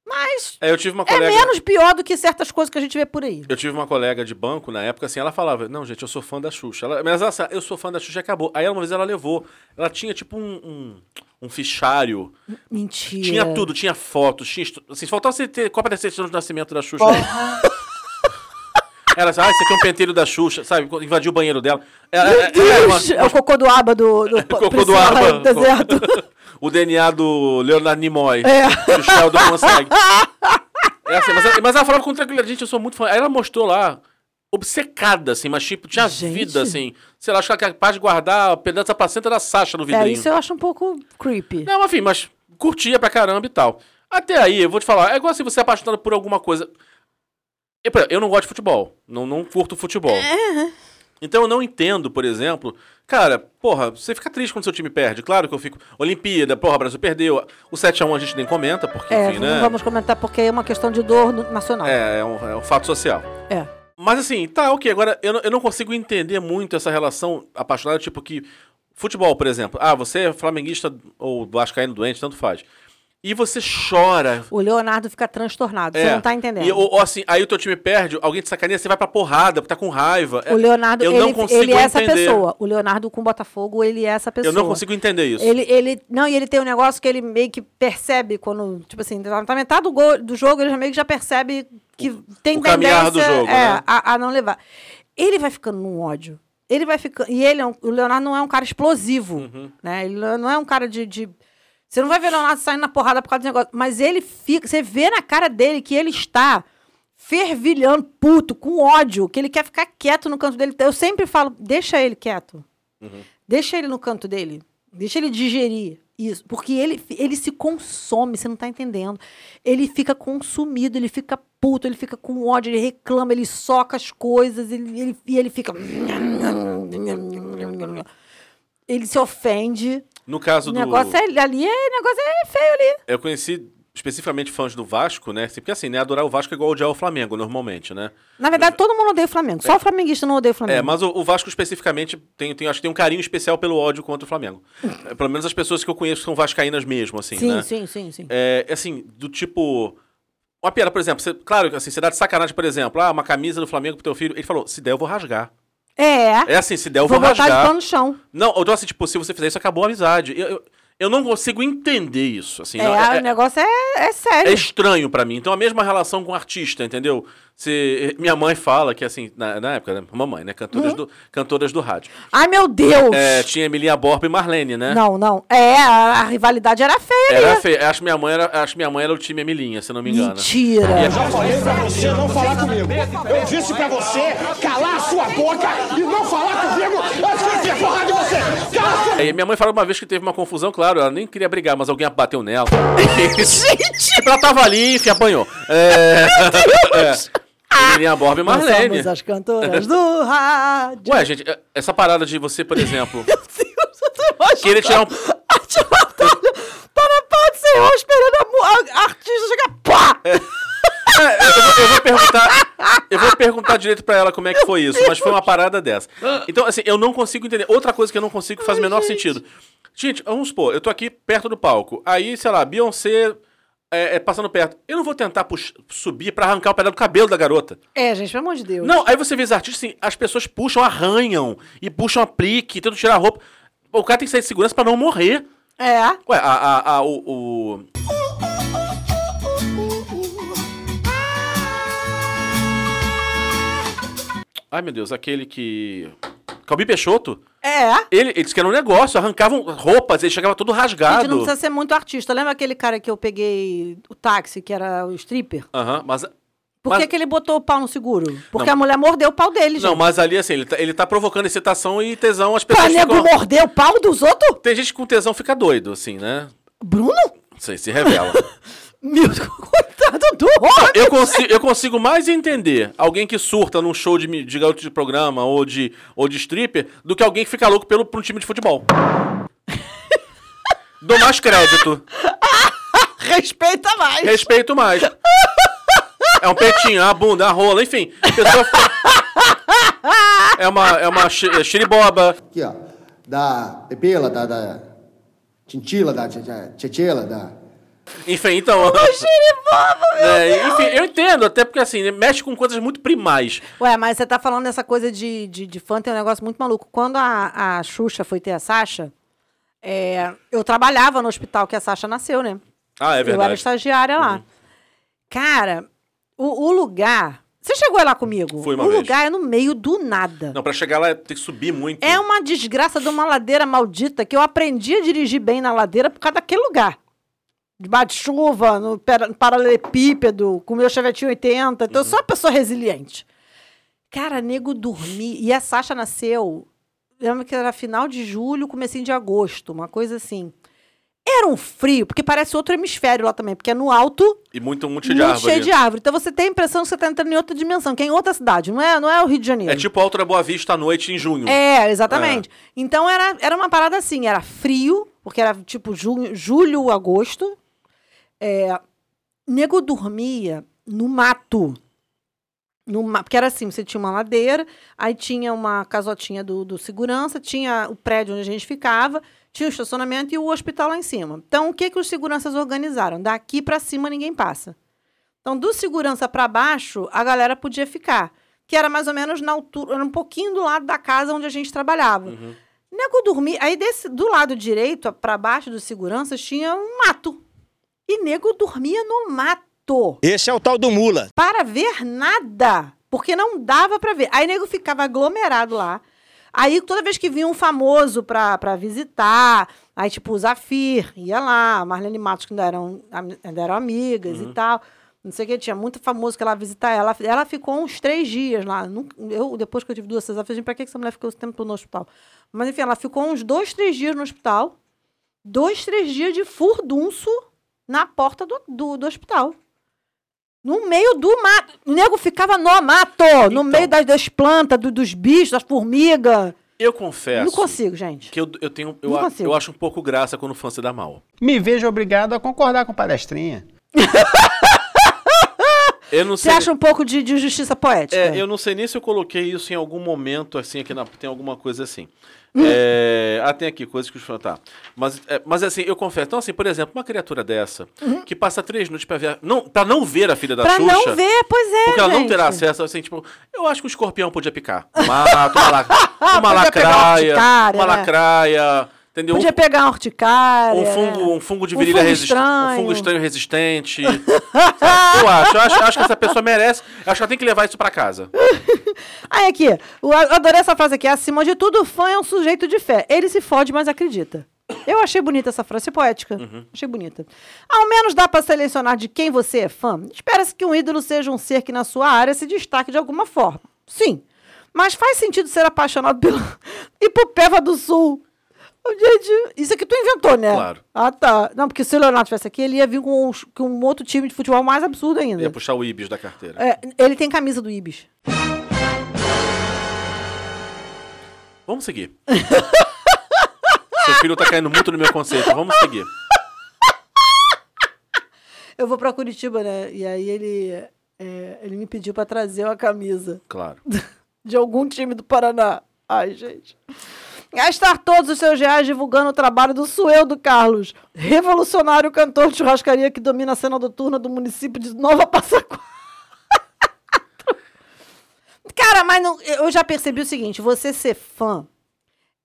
Mas É, eu tive uma é colega. menos pior do que certas coisas que a gente vê por aí. Eu tive uma colega de banco na época, assim, ela falava, não, gente, eu sou fã da Xuxa. Ela, mas ela, eu sou fã da Xuxa e acabou. Aí uma vez ela levou. Ela tinha tipo um, um, um fichário. Mentira. Tinha tudo, tinha fotos, tinha. Assim, faltava você ter cópia da certidão de nascimento da Xuxa. [LAUGHS] Ela disse, ah, esse aqui é um pentelho da Xuxa, sabe? Invadiu o banheiro dela. Ela- Meu ela- ela era uma- Deus! É o cocô do aba do, do [LAUGHS] Cocô do aba. deserto. [LAUGHS] o DNA do Leonardo Nimoy. É. Que o Sheldon consegue. É assim, mas, ela- mas ela falava com tranquilidade, gente, eu sou muito fã. Aí ela mostrou lá, obcecada, assim, mas tipo, tinha Gente. vida, assim. Sei lá, acho que ela é capaz de guardar o pedaço da placenta da Sasha no É, vidrinho. isso eu acho um pouco creepy. Não, enfim, mas curtia pra caramba e tal. Até aí, eu vou te falar, é igual se você é apaixonado por alguma coisa. Eu, não gosto de futebol. Não, não curto futebol. Então eu não entendo, por exemplo. Cara, porra, você fica triste quando seu time perde. Claro que eu fico. Olimpíada, porra, o Brasil perdeu. O 7x1 a gente nem comenta, porque, É, enfim, não né? vamos comentar porque é uma questão de dor nacional. É, é um, é um fato social. É. Mas assim, tá, ok. Agora, eu, não- eu não consigo entender muito essa relação apaixonada, tipo que. Futebol, por exemplo. Ah, você é flamenguista ou vascaíno doente, tanto faz. E você chora. O Leonardo fica transtornado. Você É. não tá entendendo. E, ou, ou assim, aí o teu time perde, alguém te sacaneia, você vai pra porrada, tá com raiva. O Leonardo, eu ele, não consigo ele é essa entender. pessoa. O Leonardo com o Botafogo, ele é essa pessoa. Eu não consigo entender isso. Ele, ele, não, e ele tem um negócio que ele meio que percebe quando, tipo assim, tá na metade do, gol, do jogo, ele já meio que já percebe que tem o caminhar do tendência jogo, é, né? a, a não levar. Ele vai ficando num ódio. Ele vai ficando. E ele é um- o Leonardo não é um cara explosivo. Uhum. Né? Ele não é um cara de, de- Você não vai ver o Leonardo saindo na porrada por causa do negócio. Mas ele fica. Você vê na cara dele que ele está fervilhando, puto, com ódio, que ele quer ficar quieto no canto dele. Eu sempre falo, deixa ele quieto. Deixa ele no canto dele. Deixa ele digerir isso. Porque ele, ele se consome, você não tá entendendo. Ele fica consumido, ele fica puto, ele fica com ódio, ele reclama, ele soca as coisas, ele, ele, e ele fica. Ele se ofende. No caso O do. negócio é, ali, é, o negócio é feio ali. Eu conheci especificamente fãs do Vasco, né? Porque assim, né? Adorar o Vasco é igual odiar o Flamengo, normalmente, né? Na verdade, todo mundo odeia o Flamengo. Só o flamenguista não odeia o Flamengo. É, mas o, o Vasco especificamente tem, tem, acho que tem um carinho especial pelo ódio contra o Flamengo. [LAUGHS] É, pelo menos as pessoas que eu conheço são vascaínas mesmo, assim, sim, né? sim, sim, sim. É, assim, do tipo. Uma piada, por exemplo, você- claro, assim, você dá de sacanagem, por exemplo, ah, uma camisa do Flamengo pro teu filho. Ele falou, se der, eu vou rasgar. É. É assim, se der, eu vou vou, botar rasgar. pano no chão. Não, eu tô assim, tipo, se você fizer isso, acabou a amizade. Eu, eu, eu não consigo entender isso, assim. É, não, é, o negócio é, é sério. é estranho pra mim. Então, a mesma relação com o artista, entendeu? Se, minha mãe fala que, assim, na, na época, né? mamãe, né? Cantoras, Uhum. do, cantoras do rádio. Ai, meu Deus! É, tinha Emilinha Borba e Marlene, né? Não, não. É, a, a rivalidade era feia. Era feio. Acho que minha mãe era, acho que minha mãe era o time Emilinha, se não me engano. Mentira. Já falei pra você não falar comigo. Eu disse pra você calar a sua boca e não falar comigo antes eu você. Cala a sua Aí minha mãe falou uma vez que teve uma confusão, claro, ela nem queria brigar, mas alguém bateu nela. [LAUGHS] Gente! Ela tava ali, enfim, apanhou. É. é. Emilinha Borba e Nós Marlene. somos as cantoras do rádio. Ué, gente, é- essa parada de você, por exemplo, [LAUGHS] Meu Deus, eu tô imaginando querer tirar um. a tia Natália tá Senhor esperando a, a- artista chegar. Pá! É, eu, vou, eu vou perguntar. Eu vou perguntar direito pra ela como é que foi isso, mas foi uma parada dessa. Então, assim, eu não consigo entender. Outra coisa que eu não consigo faz o menor sentido. Gente, vamos supor, eu tô aqui perto do palco. Aí, sei lá, Beyoncé é, é, passando perto. Eu não vou tentar subir pra arrancar o pedaço do cabelo da garota. É, gente, pelo amor de Deus. Não, aí você vê os artistas assim, as pessoas puxam, arranham e puxam aplique, tentam tirar a roupa. O cara tem que sair de segurança pra não morrer. É. Ué, a, a, a- o, o- Ai, meu Deus, aquele que. Calbi Peixoto, É. ele, ele disse que era um negócio, arrancavam roupas, ele chegava todo rasgado. Gente, não precisa ser muito artista. Lembra aquele cara que eu peguei o táxi, que era o stripper? Aham, mas. Por mas- que, ele botou o pau no seguro? Porque Não. a mulher mordeu o pau dele, gente. Não, mas ali, assim, ele tá, ele tá provocando excitação e tesão, as Pra pessoas nego ficam. morder o pau dos outros? Tem gente que com tesão fica doido, assim, né? Bruno? Sei, se revela. [LAUGHS] Meu, coitado do homem. Eu consigo, eu consigo mais entender alguém que surta num show de, de garoto de programa ou de, ou de stripper do que alguém que fica louco pelo, por um time de futebol. [LAUGHS] Dou mais crédito. [LAUGHS] Respeita mais. Respeito mais. É um peitinho, é uma bunda, é uma rola, enfim. A pessoa fica- É uma, é uma é xiriboba. Aqui, ó. Da pepela, da, da cintila, da tchetchela, da... Enfim, então. É, enfim, eu entendo, até porque assim, mexe com coisas muito primais. Ué, mas você tá falando dessa coisa de, de, de fã, tem um negócio muito maluco. Quando a, a Xuxa foi ter a Sasha, é, eu trabalhava no hospital que a Sasha nasceu, né? Ah, é Eu era verdade. estagiária lá. Cara, o, o lugar. Você chegou lá comigo? Fui uma o vez. lugar é no meio do nada. Não, pra chegar lá tem que subir muito. É uma desgraça de uma ladeira maldita que eu aprendi a dirigir bem na ladeira por causa daquele lugar. Debaixo de chuva, no paralelepípedo, com meu chevetinho 80. Então eu sou uma pessoa resiliente. Cara, nego dormir. E a Sasha nasceu, lembro que era final de julho, comecinho de agosto, uma coisa assim. Era um frio, porque parece outro hemisfério lá também, porque é no alto, E muito, muito cheio muito de árvore. cheio de árvore. Então você tem a impressão que você está entrando em outra dimensão, que é em outra cidade, não é, não é o Rio de Janeiro. É tipo Alto da Boa Vista à noite em junho. É, exatamente. Então era, era uma parada assim, era frio, porque era tipo junho, julho, agosto. É, nego dormia no mato. No, porque era assim, você tinha uma ladeira, aí tinha uma casotinha do, do segurança, tinha o prédio onde a gente ficava, tinha o estacionamento e o hospital lá em cima. Então, o que, que os seguranças organizaram? Daqui para cima ninguém passa. Então, do segurança para baixo, a galera podia ficar. Que era mais ou menos na altura, era um pouquinho do lado da casa onde a gente trabalhava. Nego dormia. Aí, desse, do lado direito para baixo dos seguranças, tinha um mato. E nego dormia no mato Esse é o tal do mula. para ver nada, porque não dava para ver. Aí nego ficava aglomerado lá. Aí toda vez que vinha um famoso pra, pra visitar, aí tipo o Zafir ia lá, a Marlene Matos, que ainda eram, ainda eram amigas e tal. Não sei o que, tinha muito famoso que ela visitar ela. Ela ficou uns três dias lá. Eu, depois que eu tive duas cesáreas, eu falei, pra que que essa mulher ficou esse tempo todo no hospital? Mas enfim, ela ficou uns dois, três dias no hospital. Dois, três dias de furdunço na porta do, do, do hospital. No meio do mato. O nego ficava no mato, no Então. meio das, das plantas, do- dos bichos, das formigas. Eu confesso Não consigo, gente. que eu, eu tenho. Eu, Não a- consigo. eu acho um pouco graça quando o fã se dá mal. Me vejo obrigado a concordar com palestrinha. [LAUGHS] Eu não Você sei. acha um pouco de, de justiça poética? É, eu não sei nem se eu coloquei isso em algum momento, assim, aqui na. Tem alguma coisa assim. É, ah, tem aqui, coisas que os fãs. Tá. Mas, é, mas assim, eu confesso. Então, assim, por exemplo, uma criatura dessa, que passa três noites pra ver. Não, pra não ver a filha da Uhum. Pra Xuxa. não ver, pois é, Porque ela não gente. terá acesso, assim, tipo, eu acho que o escorpião podia picar. Mato, uma, la- [LAUGHS] uma lacraia, uma né? lacraia, entendeu? Podia pegar uma urticária. Um fungo, né? um fungo de Um virilha fungo resistente. Um fungo estranho resistente. [LAUGHS] Eu acho, eu acho, acho que essa pessoa merece. Eu acho que ela tem que levar isso pra casa. [LAUGHS] Aí aqui, eu adorei essa frase aqui. Acima de tudo, o fã é um sujeito de fé. Ele se fode, mas acredita. Eu achei bonita essa frase, poética. Achei bonita. Ao menos dá pra selecionar de quem você é fã. Espera-se que um ídolo seja um ser que na sua área se destaque de alguma forma. Sim. Mas faz sentido ser apaixonado pelo [LAUGHS] Hipopeva do Sul. Gente, isso aqui tu inventou, né? Claro. Ah, tá. Não, porque se o Leonardo estivesse aqui, ele ia vir com um, com um outro time de futebol mais absurdo ainda. Ia puxar o Ibis da carteira. É, ele tem camisa do Ibis. Vamos seguir. [LAUGHS] Seu filho tá caindo muito no meu conceito. Vamos seguir. Eu vou pra Curitiba, né? E aí ele, é, ele me pediu pra trazer uma camisa Claro. [LAUGHS] de algum time do Paraná. Ai, gente. Gastar todos os seus reais divulgando o trabalho do Sueldo Carlos, revolucionário cantor de churrascaria que domina a cena noturna do município de Nova Passaquara. [LAUGHS] Cara, mas não- eu já percebi o seguinte: você ser fã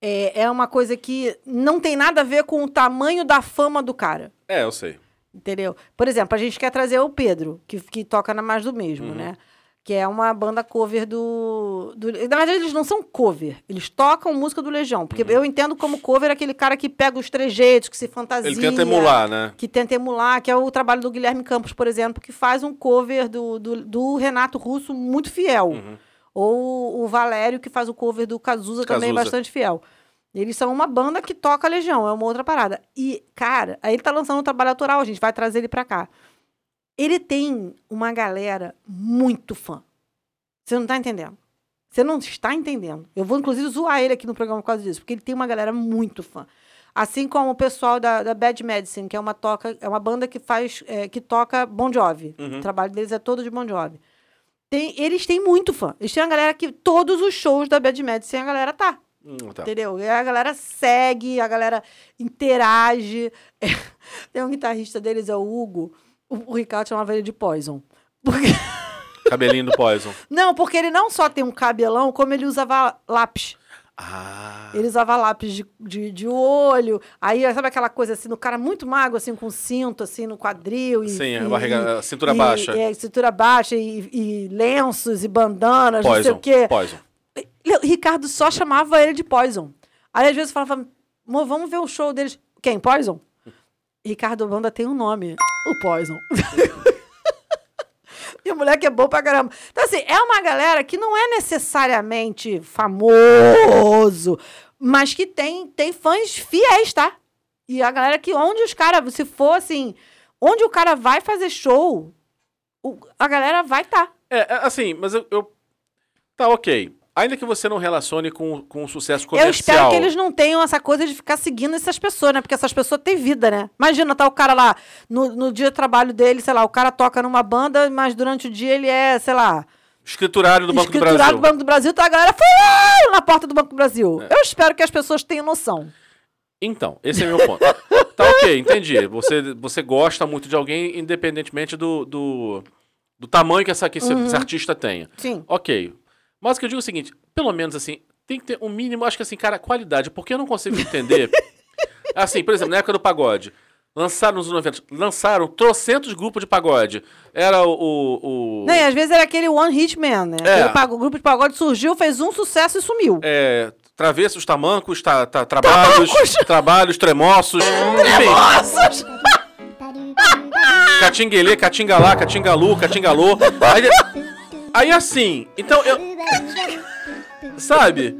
é, é uma coisa que não tem nada a ver com o tamanho da fama do cara. É, eu sei. Entendeu? Por exemplo, a gente quer trazer o Pedro, que, que toca na Mais do Mesmo, né? Que é uma banda cover do, do. Na verdade, eles não são cover. Eles tocam música do Legião. Porque eu entendo como cover aquele cara que pega os trejeitos, que se fantasia. Ele tenta emular, né? Que tenta emular, que é o trabalho do Guilherme Campos, por exemplo, que faz um cover do, do, do Renato Russo muito fiel. Ou o Valério, que faz o cover do Cazuza, também Cazuza. bastante fiel. Eles são uma banda que toca Legião, é uma outra parada. E, cara, aí ele tá lançando um trabalho autoral, a gente vai trazer ele pra cá. Ele tem uma galera muito fã. Você não tá entendendo. Você não está entendendo. Eu vou, inclusive, zoar ele aqui no programa por causa disso, porque ele tem uma galera muito fã. Assim como o pessoal da, da Bad Medicine, que é uma, toca, é uma banda que faz, é, que toca Bon Jovi. O trabalho deles é todo de Bon Jovi. Tem, eles têm muito fã. Eles têm uma galera que todos os shows da Bad Medicine a galera tá. Hum, tá. Entendeu? E a galera segue, a galera interage. [LAUGHS] Tem um guitarrista deles, é o Hugo. O, o Ricardo chamava ele de Poison. Porque... [LAUGHS] Cabelinho do Poison. Não, porque ele não só tem um cabelão, como ele usava lápis. Ah. Ele usava lápis de, de, de olho. Aí, sabe aquela coisa assim, do cara muito magro, assim, com cinto, assim, no quadril. E, Sim, a e- barriga- a cintura e- baixa. É, cintura baixa e, lenços e bandanas, não sei Poison. o quê. Poison. Ricardo só chamava ele de Poison. Aí, às vezes, falava, "Mo, vamos ver o show deles. Quem? Poison? Ricardo Banda tem um nome. O Poison. E o moleque é bom pra caramba. Então, assim, é uma galera que não é necessariamente famoso, mas que tem, tem fãs fiéis, tá? E a galera que onde os caras, se for assim, onde o cara vai fazer show, o- a galera vai estar. É, é, assim, mas eu, eu- Tá, ok. Ainda que você não relacione com, com o sucesso Eu comercial. espero que eles não tenham essa coisa de ficar seguindo essas pessoas, né? Porque essas pessoas têm vida, né? Imagina, tá o cara lá, no, no dia de trabalho dele, sei lá, o cara toca numa banda, mas durante o dia ele é, sei lá, Escriturário do Banco do Brasil. do Banco do Brasil, tá a galera fulano na porta do Banco do Brasil. É. Eu espero que as pessoas tenham noção. Então, esse é meu ponto. [LAUGHS] tá ok, entendi. Você, você gosta muito de alguém, independentemente do, do, do tamanho que, essa, que esse, Uhum. esse artista tenha. Sim. Ok. Mas o que eu digo é o seguinte: pelo menos assim, tem que ter um mínimo, acho que assim, cara, qualidade, porque eu não consigo entender. [LAUGHS] assim, por exemplo, na época do pagode. Lançaram nos anos 90, lançaram trocentos grupos de pagode. Era o. o, o- Não, às vezes era aquele One Hit Man, né? É. O grupo de pagode surgiu, fez um sucesso e sumiu. é, travessos, tamancos, ta, ta- trabalhos, [LAUGHS] trabalhos, tremoços. Nossa! Catinguelê, Catingalá, Catingalu, Catingalô. Aí, aí assim, então eu. Sabe?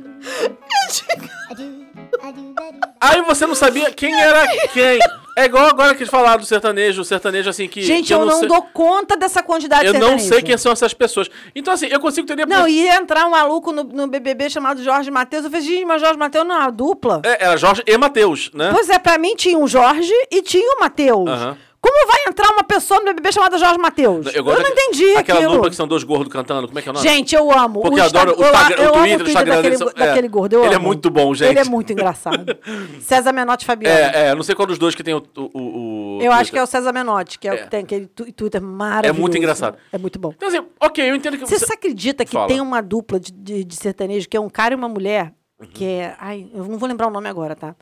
Aí você não sabia quem era quem. É igual agora que falar do sertanejo, o sertanejo assim que. Gente, que eu, não sei- dou conta dessa quantidade Eu de não sertanejo. sei quem são essas pessoas. Então, assim, eu consigo entender. Não, ia entrar um maluco no, no BBB chamado Jorge Matheus. Eu falei, gente, mas Jorge Matheus não é uma dupla? É, era Jorge e Matheus, né? Pois é, pra mim tinha o Jorge e tinha o Matheus. Aham. Como vai entrar uma pessoa no BBB chamada Jorge Matheus? Eu, gosto não entendi Aquela aquilo. dupla que são dois gordos cantando, como é que é o nome? Gente, eu amo. Porque o eu adoro o Insta- Instagram- eu o Twitter, o Instagram daquele, são- é. daquele gordo. Eu Ele é amo. muito bom, gente. Ele é muito engraçado. [LAUGHS] César Menotti e Fabiano. É, é, não sei qual dos dois que tem o. o, o- Eu o acho que é o Twitter. César Menotti, que é, o É. que tem aquele Twitter maravilhoso. É muito engraçado. É muito bom. Então, assim, ok, eu entendo que Você, se acredita que Fala. tem uma dupla de, de, de sertanejo que é um cara e uma mulher? Uhum. Que é. Ai, eu não vou lembrar o nome agora, tá?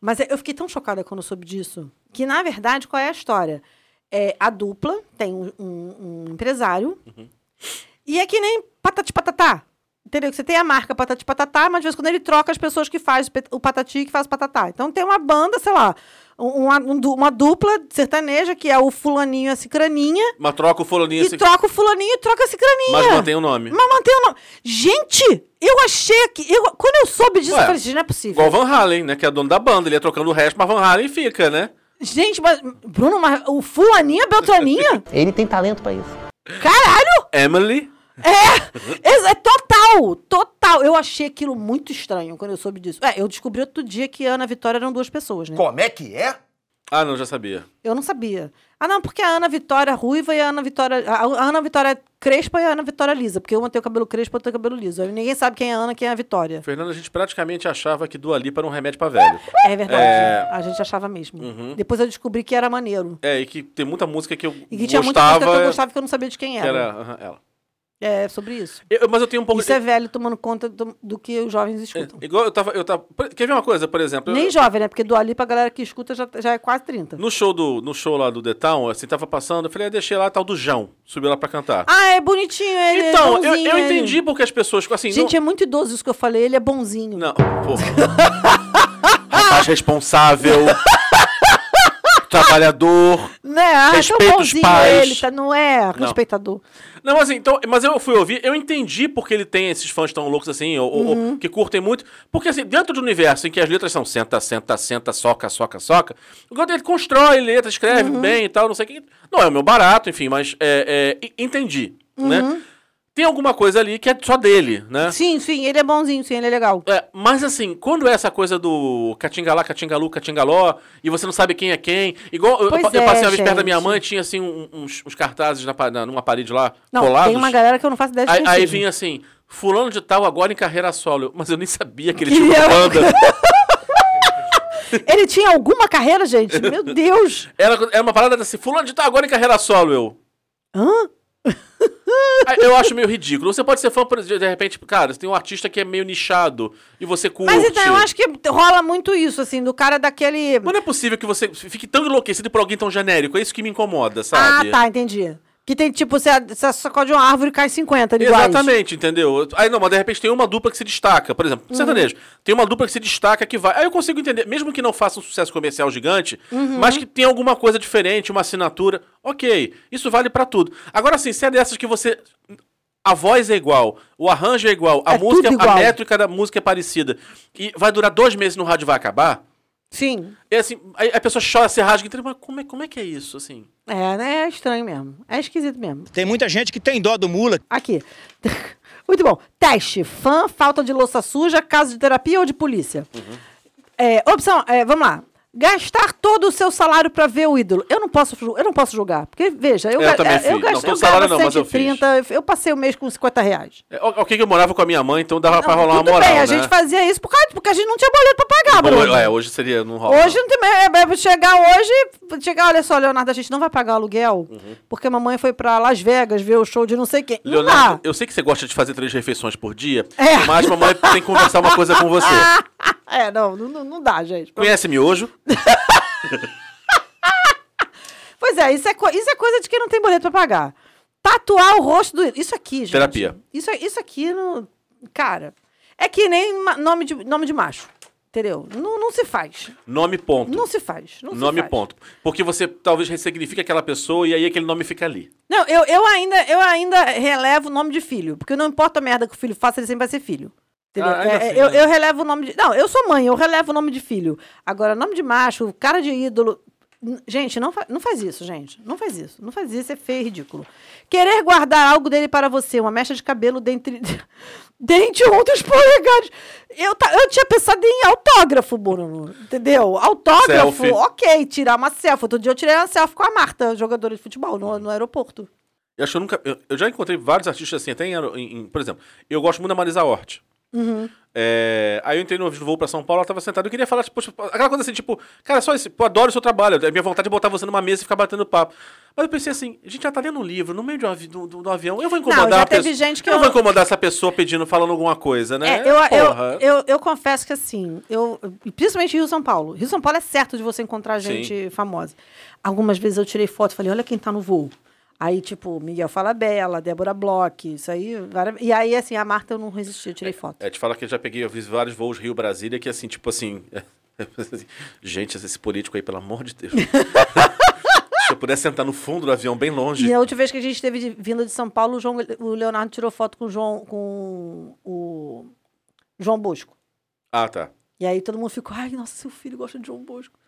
Mas eu fiquei tão chocada quando eu soube disso. Que, na verdade, qual é a história? É, a dupla tem um, um- um empresário. Uhum. E é que nem patati patatá. Entendeu? Que Você tem a marca Patati Patatá, mas de vez em quando ele troca as pessoas que faz o Patati e que faz o Patatá. Então tem uma banda, sei lá, um- uma, um uma dupla sertaneja, que é o fulaninho e a cicraninha, Mas troca o fulaninho e assim, troca o fulaninho e troca a cicraninha. mas mantém o nome. Mas mantém o nome. Gente, eu achei que. Eu, quando eu soube disso, Ué, eu falei, gente, não é possível. Igual o Van Halen, né? Que é dono da banda. Ele ia trocando o resto, mas Van Halen fica, né? Gente, mas. Bruno, mas o fulaninho, a Beltraninha? [LAUGHS] Ele tem talento pra isso. Caralho! Emily. É, é total, total. Eu achei aquilo muito estranho quando eu soube disso. É, eu descobri outro dia que Ana e Vitória eram duas pessoas, né? Como é que é? Ah, não, já sabia. Eu não sabia. Ah, não, porque a Ana Vitória ruiva e a Ana Vitória. A Ana Vitória crespa e a Ana Vitória lisa. Porque uma tem o cabelo crespo e outra tem o cabelo liso. Aí ninguém sabe quem é a Ana e quem é a Vitória. Fernando, a gente praticamente achava que Dua Lipa era um remédio pra velho. É verdade. É. A gente achava mesmo. Uhum. Depois eu descobri que era maneiro. É, e que tem muita música que eu E que tinha muita música gostava. que eu gostava que eu não sabia de quem que era. era aham, ela. É sobre isso. Eu- mas eu tenho um pouco. Isso é velho tomando conta do, do que os jovens escutam. Igual eu tava, eu tava. Quer ver uma coisa, por exemplo? Nem eu, jovem, né? Porque do Ali pra galera que escuta já, já é quase 30. no show do no show lá do The Town, assim, tava passando, eu falei, ah, deixei lá tal do João, subiu lá pra cantar. Ah, é bonitinho ele. é então, eu, bonzinho eu ele. entendi porque as pessoas, assim, Gente, não, é muito idoso isso que eu falei. Ele é bonzinho. Não, [LAUGHS] pô. Rapaz responsável. [LAUGHS] trabalhador. [LAUGHS] Né? Ah, Respeita tão os pais. ele, tá? Não é respeitador. Não, assim, então, mas eu fui ouvir, eu entendi porque ele tem esses fãs tão loucos assim, ou, Uhum. ou que curtem muito. Porque, assim, dentro do universo em que as letras são senta, senta, senta, soca, soca, soca, enquanto ele constrói letra, escreve Uhum. bem e tal, não sei o que. Não é o meu barato, enfim, mas é, é, entendi, né? Tem alguma coisa ali que é só dele, né? Sim, sim, ele é bonzinho, sim, ele é legal. É, mas assim, quando é essa coisa do Catingalá, Catingalu, Catingaló, e você não sabe quem é quem, igual eu, eu é, passei uma vez perto da minha mãe, tinha assim um- uns, uns cartazes na, na- numa parede lá, Não, colados. tem uma galera que eu não faço ideia de Aí, aí vinha assim, fulano de tal agora em carreira solo. Mas eu nem sabia que ele tinha uma era- banda. [LAUGHS] Ele tinha alguma carreira, gente? Meu Deus! Era, era uma parada assim, fulano de tal agora em carreira solo, eu. Hã? Ah, Eu acho meio ridículo. Você pode ser fã, por exemplo, de repente, cara, você tem um artista que é meio nichado e você curte. Mas então, eu acho que rola muito isso, assim, do cara daquele. Mas não é possível que você fique tão enlouquecido por alguém tão genérico. É isso que me incomoda, sabe? Ah, tá, entendi. Que tem, tipo, você, você sacode uma árvore e cai 50 iguais. Exatamente, entendeu? Aí não, mas de repente tem uma dupla que se destaca. Por exemplo, Uhum. sertanejo. Tem uma dupla que se destaca que vai. Aí eu consigo entender, mesmo que não faça um sucesso comercial gigante, Uhum. mas que tem alguma coisa diferente, uma assinatura. Ok, isso vale pra tudo. Agora sim, se é dessas que você. A voz é igual, o arranjo é igual, a É música, tudo a igual. métrica da música é parecida. E vai durar dois meses no rádio vai acabar. Sim. É assim, aí a pessoa chora, se rasga, e mas como é, como é que é isso, assim? É, né? É estranho mesmo. É esquisito mesmo. Tem muita gente que tem dó do mula. Aqui. [LAUGHS] Muito bom. Teste. Fã, falta de louça suja, caso de terapia ou de polícia. É, opção, é, vamos lá. Gastar todo o seu salário pra ver o ídolo. Eu não posso, eu não posso julgar. Porque, veja, eu, Eu também é, fiz. Não, gasto- todo eu salário não, mas eu fiz. 130, eu passei o mês com 50 reais. É, ok que eu morava com a minha mãe, então dava pra rolar uma moral, bem, a né? gente fazia isso por causa, porque a gente não tinha boleto pra pagar, Bom, Bruno. é, hoje seria, não rola. Hoje não tem mais. É, é, chegar hoje. Chegar, olha só, Leonardo, a gente não vai pagar aluguel. Uhum. Porque a mamãe foi pra Las Vegas ver o show de não sei quem. Não Leonardo, eu sei que você gosta de fazer três refeições por dia, É. mas mamãe tem que conversar uma coisa com você. [LAUGHS] É, não, não, não dá, gente. Conhece miojo? Pois é, isso é, isso é coisa de quem não tem boleto pra pagar. Tatuar o rosto do. Isso aqui, gente. Terapia. Isso, isso aqui, no... cara. É que nem nome de, nome de macho. Entendeu? Não, não se faz. Nome ponto. Não se faz. Não se nome faz. ponto. Porque você talvez ressignifique aquela pessoa e aí aquele nome fica ali. Não, eu, eu, ainda, eu ainda relevo o nome de filho. Porque não importa a merda que o filho faça, ele sempre vai ser filho. Ah, ainda É, assim, eu, né? eu relevo o nome de. Não, eu sou mãe, eu relevo o nome de filho. Agora, nome de macho, cara de ídolo. Gente, não, fa- não faz isso, gente. Não faz isso. Não faz isso, é feio e ridículo. Querer guardar algo dele para você, uma mecha de cabelo dentre. [LAUGHS] Dente dos polegares. Eu, ta- eu tinha pensado em autógrafo, Bruno. Entendeu? Autógrafo, Selfie. ok, tirar uma selfie. Outro dia eu tirei uma selfie com a Marta, jogadora de futebol, no, no aeroporto. Eu acho que eu nunca. Eu, eu já encontrei vários artistas assim, até em- em- Por exemplo, eu gosto muito da Marisa Hort. Uhum. É, aí eu entrei no voo pra São Paulo, ela tava sentada. Eu queria falar, tipo, tipo, aquela coisa assim, tipo, cara, só esse, pô, adoro o seu trabalho. É minha vontade de botar você numa mesa e ficar batendo papo. Mas eu pensei assim, a gente já tá lendo um livro no meio de um avi- do, do- do avião. Eu vou incomodar já a teve pessoa- gente que eu não eu- vou incomodar essa pessoa pedindo, falando alguma coisa, né? É, eu, eu, eu, eu confesso que assim, eu, principalmente Rio São Paulo. Rio São Paulo é certo de você encontrar Sim. gente famosa. Algumas vezes eu tirei foto e falei, olha quem tá no voo. Aí, tipo, Miguel Falabella, Débora Bloch, isso aí. E aí, assim, a Marta eu não resisti, eu tirei foto. É, te falar que eu já peguei, eu fiz vários voos Rio-Brasília que assim, tipo assim. [LAUGHS] gente, esse político aí, pelo amor de Deus. [LAUGHS] Se eu pudesse sentar no fundo do avião, bem longe. E a última vez que a gente esteve de- vindo de São Paulo, o, João, o Leonardo tirou foto com o João, com o João Bosco. Ah, tá. E aí todo mundo ficou, ai, nossa, seu filho gosta de João Bosco.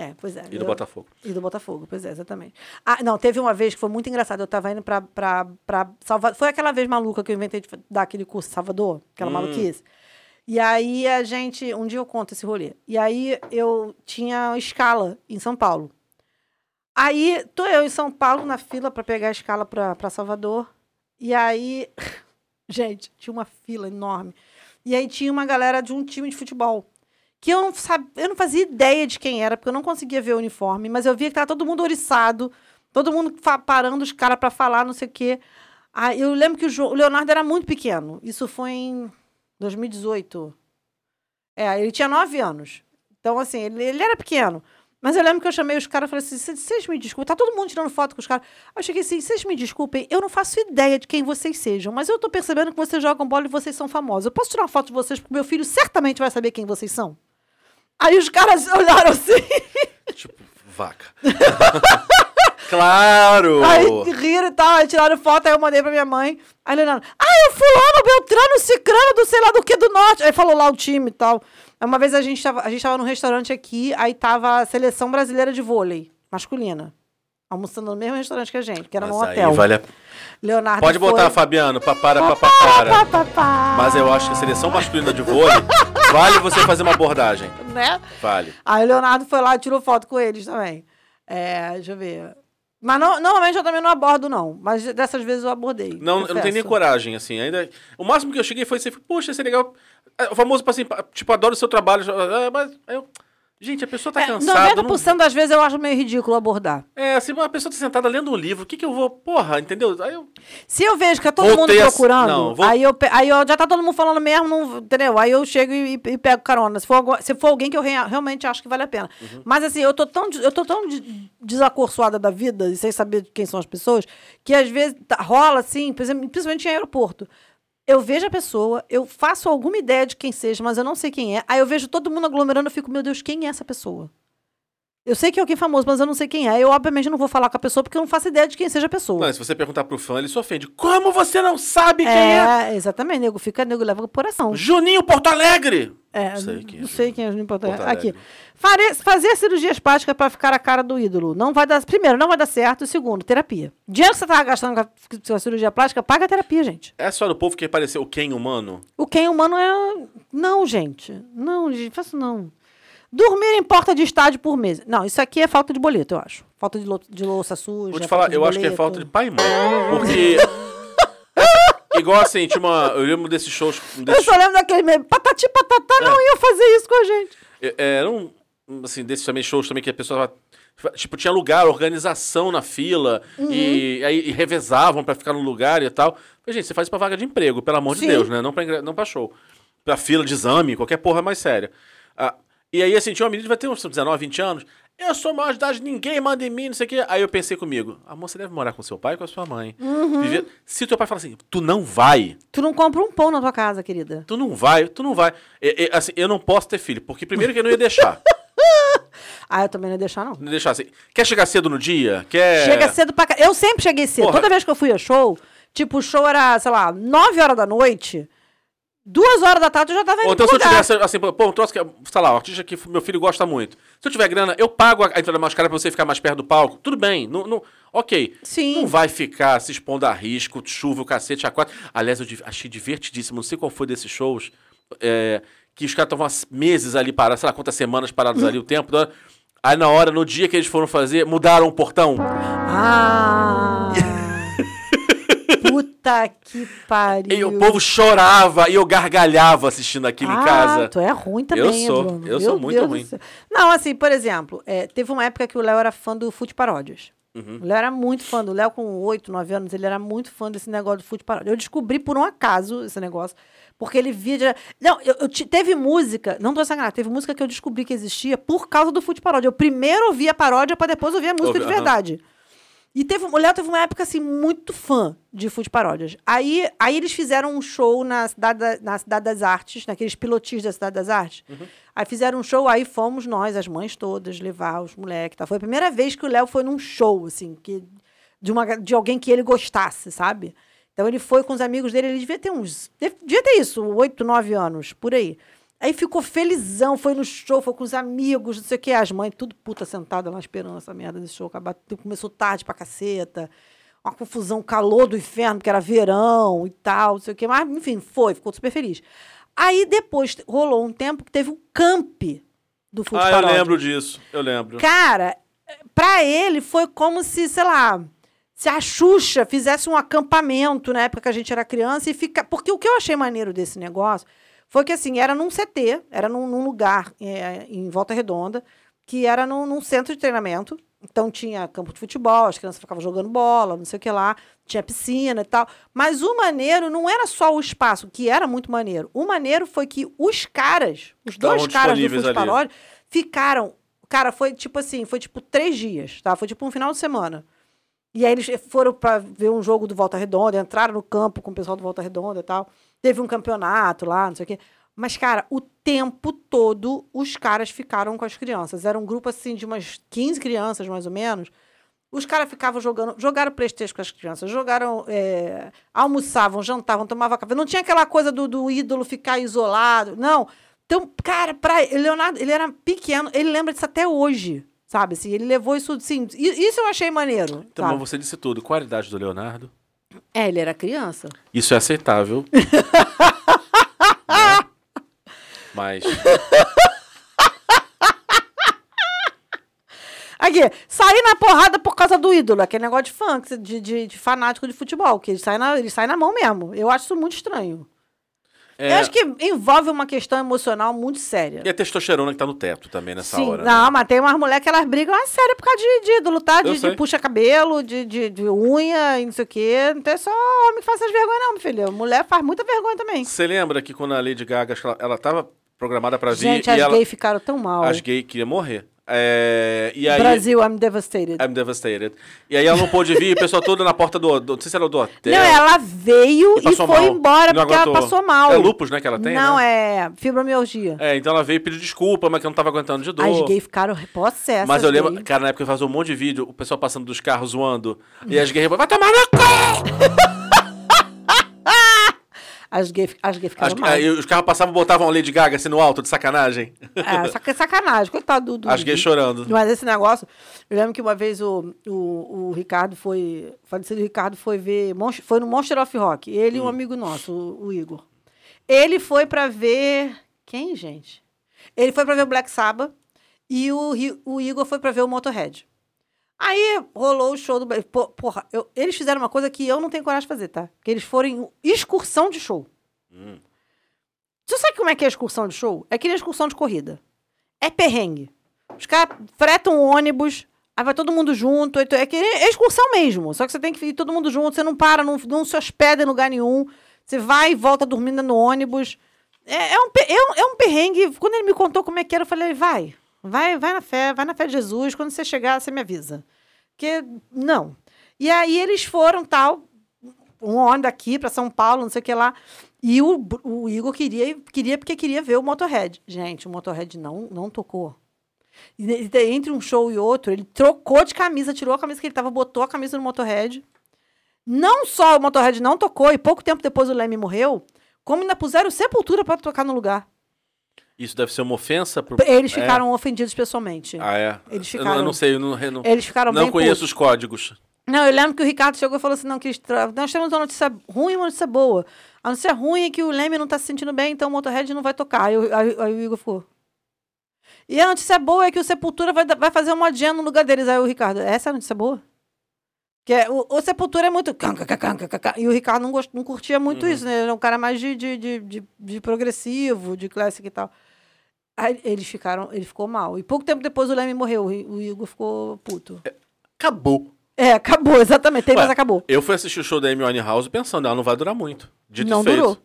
É, pois é. E do eu- Botafogo. E do Botafogo, pois é, exatamente. Ah, não, teve uma vez que foi muito engraçado. Eu tava indo pra, pra, pra Salvador. Foi aquela vez maluca que eu inventei de dar aquele curso em Salvador, aquela maluquice. E aí a gente. Um dia eu conto esse rolê. E aí eu tinha escala em São Paulo. Aí tô eu em São Paulo na fila pra pegar a escala pra, pra Salvador. E aí. [LAUGHS] Gente, tinha uma fila enorme. E aí tinha uma galera de um time de futebol que eu não, eu não fazia ideia de quem era, porque eu não conseguia ver o uniforme, mas eu via que tava todo mundo oriçado, todo mundo parando os caras para falar, não sei o quê. Eu lembro que o, o Leonardo era muito pequeno. Isso foi em 2018. É, ele tinha nove anos. Então, assim, ele, ele era pequeno. Mas eu lembro que eu chamei os caras e falei assim: "Cês- vocês me desculpem, tá todo mundo tirando foto com os caras. Eu cheguei assim: vocês me desculpem, eu não faço ideia de quem vocês sejam, mas eu tô percebendo que vocês jogam bola e vocês são famosos. Eu posso tirar uma foto de vocês, porque meu filho certamente vai saber quem vocês são. Aí os caras olharam assim, Tipo, vaca. [LAUGHS] claro! aí riram e tal, aí tiraram foto, aí eu mandei pra minha mãe. Aí Leonardo, ah, o fulano, Beltrano, Cicrano, do sei lá do que do norte. Aí falou lá o time e tal. Uma vez a gente tava, a gente tava num restaurante aqui, aí tava a seleção brasileira de vôlei, masculina. Almoçando no mesmo restaurante que a gente, que era Mas num aí hotel. vale a- Leonardo Pode botar, foi... Fabiano, papara, pá, pá. Mas eu acho que a seleção masculina de vôlei vale você fazer uma abordagem. Né? Vale. Aí o Leonardo foi lá e tirou foto com eles também. É, deixa eu ver. Mas não- normalmente eu também não abordo, não. Mas dessas vezes eu abordei. Não, eu não tenho nem coragem, assim. Ainda... O máximo que eu cheguei foi assim, poxa, isso é legal. É, O famoso, assim, tipo, adoro o seu trabalho. é, Mas eu. Gente, a pessoa tá É, cansada. não- 90% das vezes eu acho meio ridículo abordar. É, assim, uma pessoa tá sentada lendo um livro, o que que eu vou. Porra, entendeu? Aí eu. Se eu vejo que tá todo Voltei mundo a- procurando, não, vou- aí, eu, aí eu já tá todo mundo falando mesmo, não- entendeu? Aí eu chego e, e pego carona. Se for, se for alguém que eu rea- realmente acho que vale a pena. Uhum. Mas assim, eu tô tão, eu tô tão de- desacorçoada da vida e sem saber quem são as pessoas, que às vezes tá- rola assim, principalmente em aeroporto. Eu vejo a pessoa, eu faço alguma ideia de quem seja, mas eu não sei quem é. Aí eu vejo todo mundo aglomerando, eu fico, meu Deus, quem é essa pessoa? Eu sei que é alguém famoso, mas eu não sei quem é. Eu, obviamente, não vou falar com a pessoa porque eu não faço ideia de quem seja a pessoa. Não, se você perguntar pro fã, ele se ofende. Como você não sabe quem é? É, exatamente, nego fica, nego leva pro coração. Juninho Porto Alegre! É, Não sei quem é não sei quem é Alegre. Alegre. Aqui. Fare- fazer cirurgias plásticas para ficar a cara do ídolo. Não vai dar. Primeiro, não vai dar certo. Segundo, terapia. Dinheiro que você tava gastando com a, com a cirurgia plástica, paga a terapia, gente. É só do povo que pareceu o Ken humano? O quem humano é. Não, gente. Não, gente, faço não. Dormir em porta de estádio por mês. Não, isso aqui é falta de boleto, eu acho. Falta de, lo- de louça suja. Vou te falar, eu acho que é boleto. falta de pai e mãe. Porque. [LAUGHS] Igual assim, tinha uma. Eu lembro desses shows. Eu Desses, só lembro daquele meme. Patati patatá É. não ia fazer isso com a gente. Era um. Assim, desses também shows também que a pessoa. Tipo, tinha lugar, organização na fila. Uhum. E aí e revezavam pra ficar no lugar e tal. Falei, gente, você faz isso pra vaga de emprego, pelo amor Sim. de Deus, né? Não pra, não pra show. Pra fila de exame, qualquer porra mais séria. Ah, e aí, assim, tinha uma menina, vai ter uns 19, 20 anos. Eu sou maior de idade, ninguém manda em mim, não sei o quê. Aí eu pensei comigo, a moça deve morar com seu pai e com a sua mãe. Uhum. Viver- Se teu pai fala assim, tu não vai, Tu não compra um pão na tua casa, querida. tu não vai, tu não vai. Assim, eu não posso ter filho, porque primeiro que eu não ia deixar. [LAUGHS] Ah, eu também não ia deixar, não. não ia deixar assim. Quer chegar cedo no dia? Quer. Chega cedo pra cá. Eu sempre cheguei cedo. Porra. Toda vez que eu fui a show, tipo, o show era, sei lá, 9 horas da noite. Duas horas da tarde eu já tava indo Ou então se eu tivesse, assim, pô, um troço que, sei lá, um artista que meu filho gosta muito. Se eu tiver grana, eu pago a entrada mais cara pra você ficar mais perto do palco. Tudo bem, não, não- ok. Sim. Não vai ficar se expondo a risco, chuva, o cacete, a quatro. Aliás, eu achei divertidíssimo, não sei qual foi desses shows, é, que os caras estavam meses ali parados, sei lá quantas semanas parados ali, o tempo. da- Aí na hora, no dia que eles foram fazer, mudaram o portão. Ah! [LAUGHS] Puta que pariu. E o povo chorava e eu gargalhava assistindo aquilo ah, em casa. tu é ruim também, Eu sou, Bruno. eu sou Meu muito Deus ruim. Não, assim, por exemplo, é, teve uma época que o Léo era fã do Fute Paródias. Uhum. O Léo era muito fã do Léo com 8, 9 anos, ele era muito fã desse negócio do Fute Paródias. Eu descobri por um acaso esse negócio, porque ele via... de- Não, eu, eu te- teve música, não tô sacanagem, teve música que eu descobri que existia por causa do Fute Paródia. Eu primeiro ouvi a paródia pra depois ouvir a música Ouvi, de verdade. E teve, o Léo teve uma época, assim, muito fã de Food Paródias. Aí, aí eles fizeram um show na Cidade, da- na Cidade das Artes, naqueles pilotis da Cidade das Artes. Aí fizeram um show, aí fomos nós, as mães todas, levar os moleques. Tá? Foi a primeira vez que o Léo foi num show, assim, que, de, uma, de alguém que ele gostasse, sabe? Então ele foi com os amigos dele, ele devia ter uns. Devia ter isso, oito, nove anos, por aí. Aí ficou felizão, foi no show, foi com os amigos, não sei o que, as mães, tudo puta sentada lá esperando essa merda desse show acabar. Começou tarde pra caceta, uma confusão, calor do inferno, porque era verão e tal, não sei o que, mas enfim, foi, ficou super feliz. Aí depois rolou um tempo que teve um camp do Food Ah, eu lembro disso. Eu lembro. Cara, pra ele foi como se, sei lá, se a Xuxa fizesse um acampamento na época que a gente era criança e fica. Porque o que eu achei maneiro desse negócio foi que, assim, era num CT, era num, num lugar é, em Volta Redonda, que era num, num centro de treinamento. Então tinha campo de futebol, as crianças ficavam jogando bola, não sei o que lá, tinha piscina e tal. Mas o maneiro não era só o espaço, que era muito maneiro. O maneiro foi que os caras, os dois caras do. Paródia, ficaram. Cara, foi tipo assim, foi tipo três dias, tá? Foi tipo um final de semana. E aí eles foram pra ver um jogo do Volta Redonda, entraram no campo com o pessoal do Volta Redonda e tal. Teve um campeonato lá, não sei o quê. Mas, cara, o tempo todo os caras ficaram com as crianças. Era um grupo, assim, de umas 15 crianças, mais ou menos. Os caras ficavam jogando, jogaram Playstation com as crianças, jogaram, é, almoçavam, jantavam, tomavam café. Não tinha aquela coisa do, do ídolo ficar isolado, não. Então, cara, pra Leonardo, ele era pequeno, ele lembra disso até hoje, sabe? Assim, ele levou isso, assim, i- isso eu achei maneiro. Então, sabe? você disse tudo. Qual a idade do Leonardo? É, ele era criança. Isso é aceitável. Né? [LAUGHS] Mas. Aqui, sair na porrada por causa do ídolo, aquele negócio de que- de, de, de fanático de futebol, que ele sai, na, ele sai na mão mesmo. Eu acho isso muito estranho. É, Eu acho que envolve uma questão emocional muito séria. E a testosterona que tá no teto também nessa Sim, hora. né? não, mas tem umas mulheres que elas brigam a sério por causa de, de, de lutar, Eu de, de puxa-cabelo, de, de, de unha e não sei o quê. Não tem só homem que faz essas vergonhas, não, meu filho. Mulher faz muita vergonha também. Você lembra que quando a Lady Gaga, ela, ela tava programada pra vir Gente, as gays ficaram tão mal. as gays queriam morrer. É, e aí, Brasil, I'm devastated. I'm devastated. E aí ela não pôde vir, o pessoal todo na porta do, do não sei se era do hotel. Não, ela veio E e, foi mal. embora Não porque ela aguentou. passou mal. É lupus, né, que ela tem, Não, né? é fibromialgia. É, então ela veio pedir desculpa, mas que não tava aguentando de dor. As gays ficaram possessas. Mas eu lembro, cara, na época eu fazia um monte de vídeo, o pessoal passando dos carros zoando. E as gays, vai tomar no cu! [LAUGHS] As gays as gay ficaram As- mal. aí os carros passavam e botavam Lady Gaga assim no alto, de sacanagem. É, saca- sacanagem. Coitado do, do As gays chorando. Mas esse negócio, eu lembro que uma vez o, o, o Ricardo foi. O falecido Ricardo foi ver. Foi no Monster of Rock. Ele e Hum. um amigo nosso, o, o Igor. Ele foi pra ver. Quem, gente? Ele foi pra ver o Black Sabbath e o, o Igor foi pra ver o Motorhead. Aí rolou o show do. Porra, eu- eles fizeram uma coisa que eu não tenho coragem de fazer, tá? Que eles foram em excursão de show. Hum. Você sabe como é que é a excursão de show? É que nem excursão de corrida. É perrengue. Os caras fretam um ônibus, aí vai todo mundo junto. É que é excursão mesmo. Só que você tem que ir todo mundo junto, você não para, não, não se hospeda em lugar nenhum. Você vai e volta dormindo no ônibus. É, é um, é, um, é um perrengue. Quando ele me contou como é que era, eu falei, vai. Vai, vai na fé, vai na fé de Jesus. Quando você chegar, você me avisa. Porque, não. E aí eles foram, tal, um ônibus daqui para São Paulo, não sei o que lá. E o, o Igor queria, queria porque queria ver o Motorhead. Gente, o Motorhead não, não tocou. E entre um show e outro, ele trocou de camisa, tirou a camisa que ele tava, botou a camisa no Motorhead. Não só o Motorhead não tocou, e pouco tempo depois o Leme morreu, como ainda puseram Sepultura para tocar no lugar. Isso deve ser uma ofensa pro. Eles É. ficaram ofendidos pessoalmente. Ah, é? Eles ficaram- Eu não sei, eu não, eu não, Eles ficaram não conheço os códigos. Não, eu lembro que o Ricardo chegou e falou assim: não, que estra- nós temos uma notícia ruim e uma notícia boa. A notícia ruim é que o Leme não tá se sentindo bem, então o Motorhead não vai tocar. Aí, o- aí- aí o Igor ficou. E a notícia boa é que o Sepultura vai, vai fazer uma jam no lugar deles. Aí o Ricardo, essa é a notícia boa? Que é, o, o Sepultura é muito. E o Ricardo não, gost, não curtia muito isso, né? Ele era um cara mais de, de, de, de, de progressivo, de classic e tal. Aí eles ficaram, ele ficou mal. E pouco tempo depois o Leme morreu. O, Igor ficou puto. Acabou. É, acabou, exatamente. Tem, Ué, mas acabou. Eu fui assistir o show da Amy Winehouse pensando, ela não vai durar muito. Dito não durou.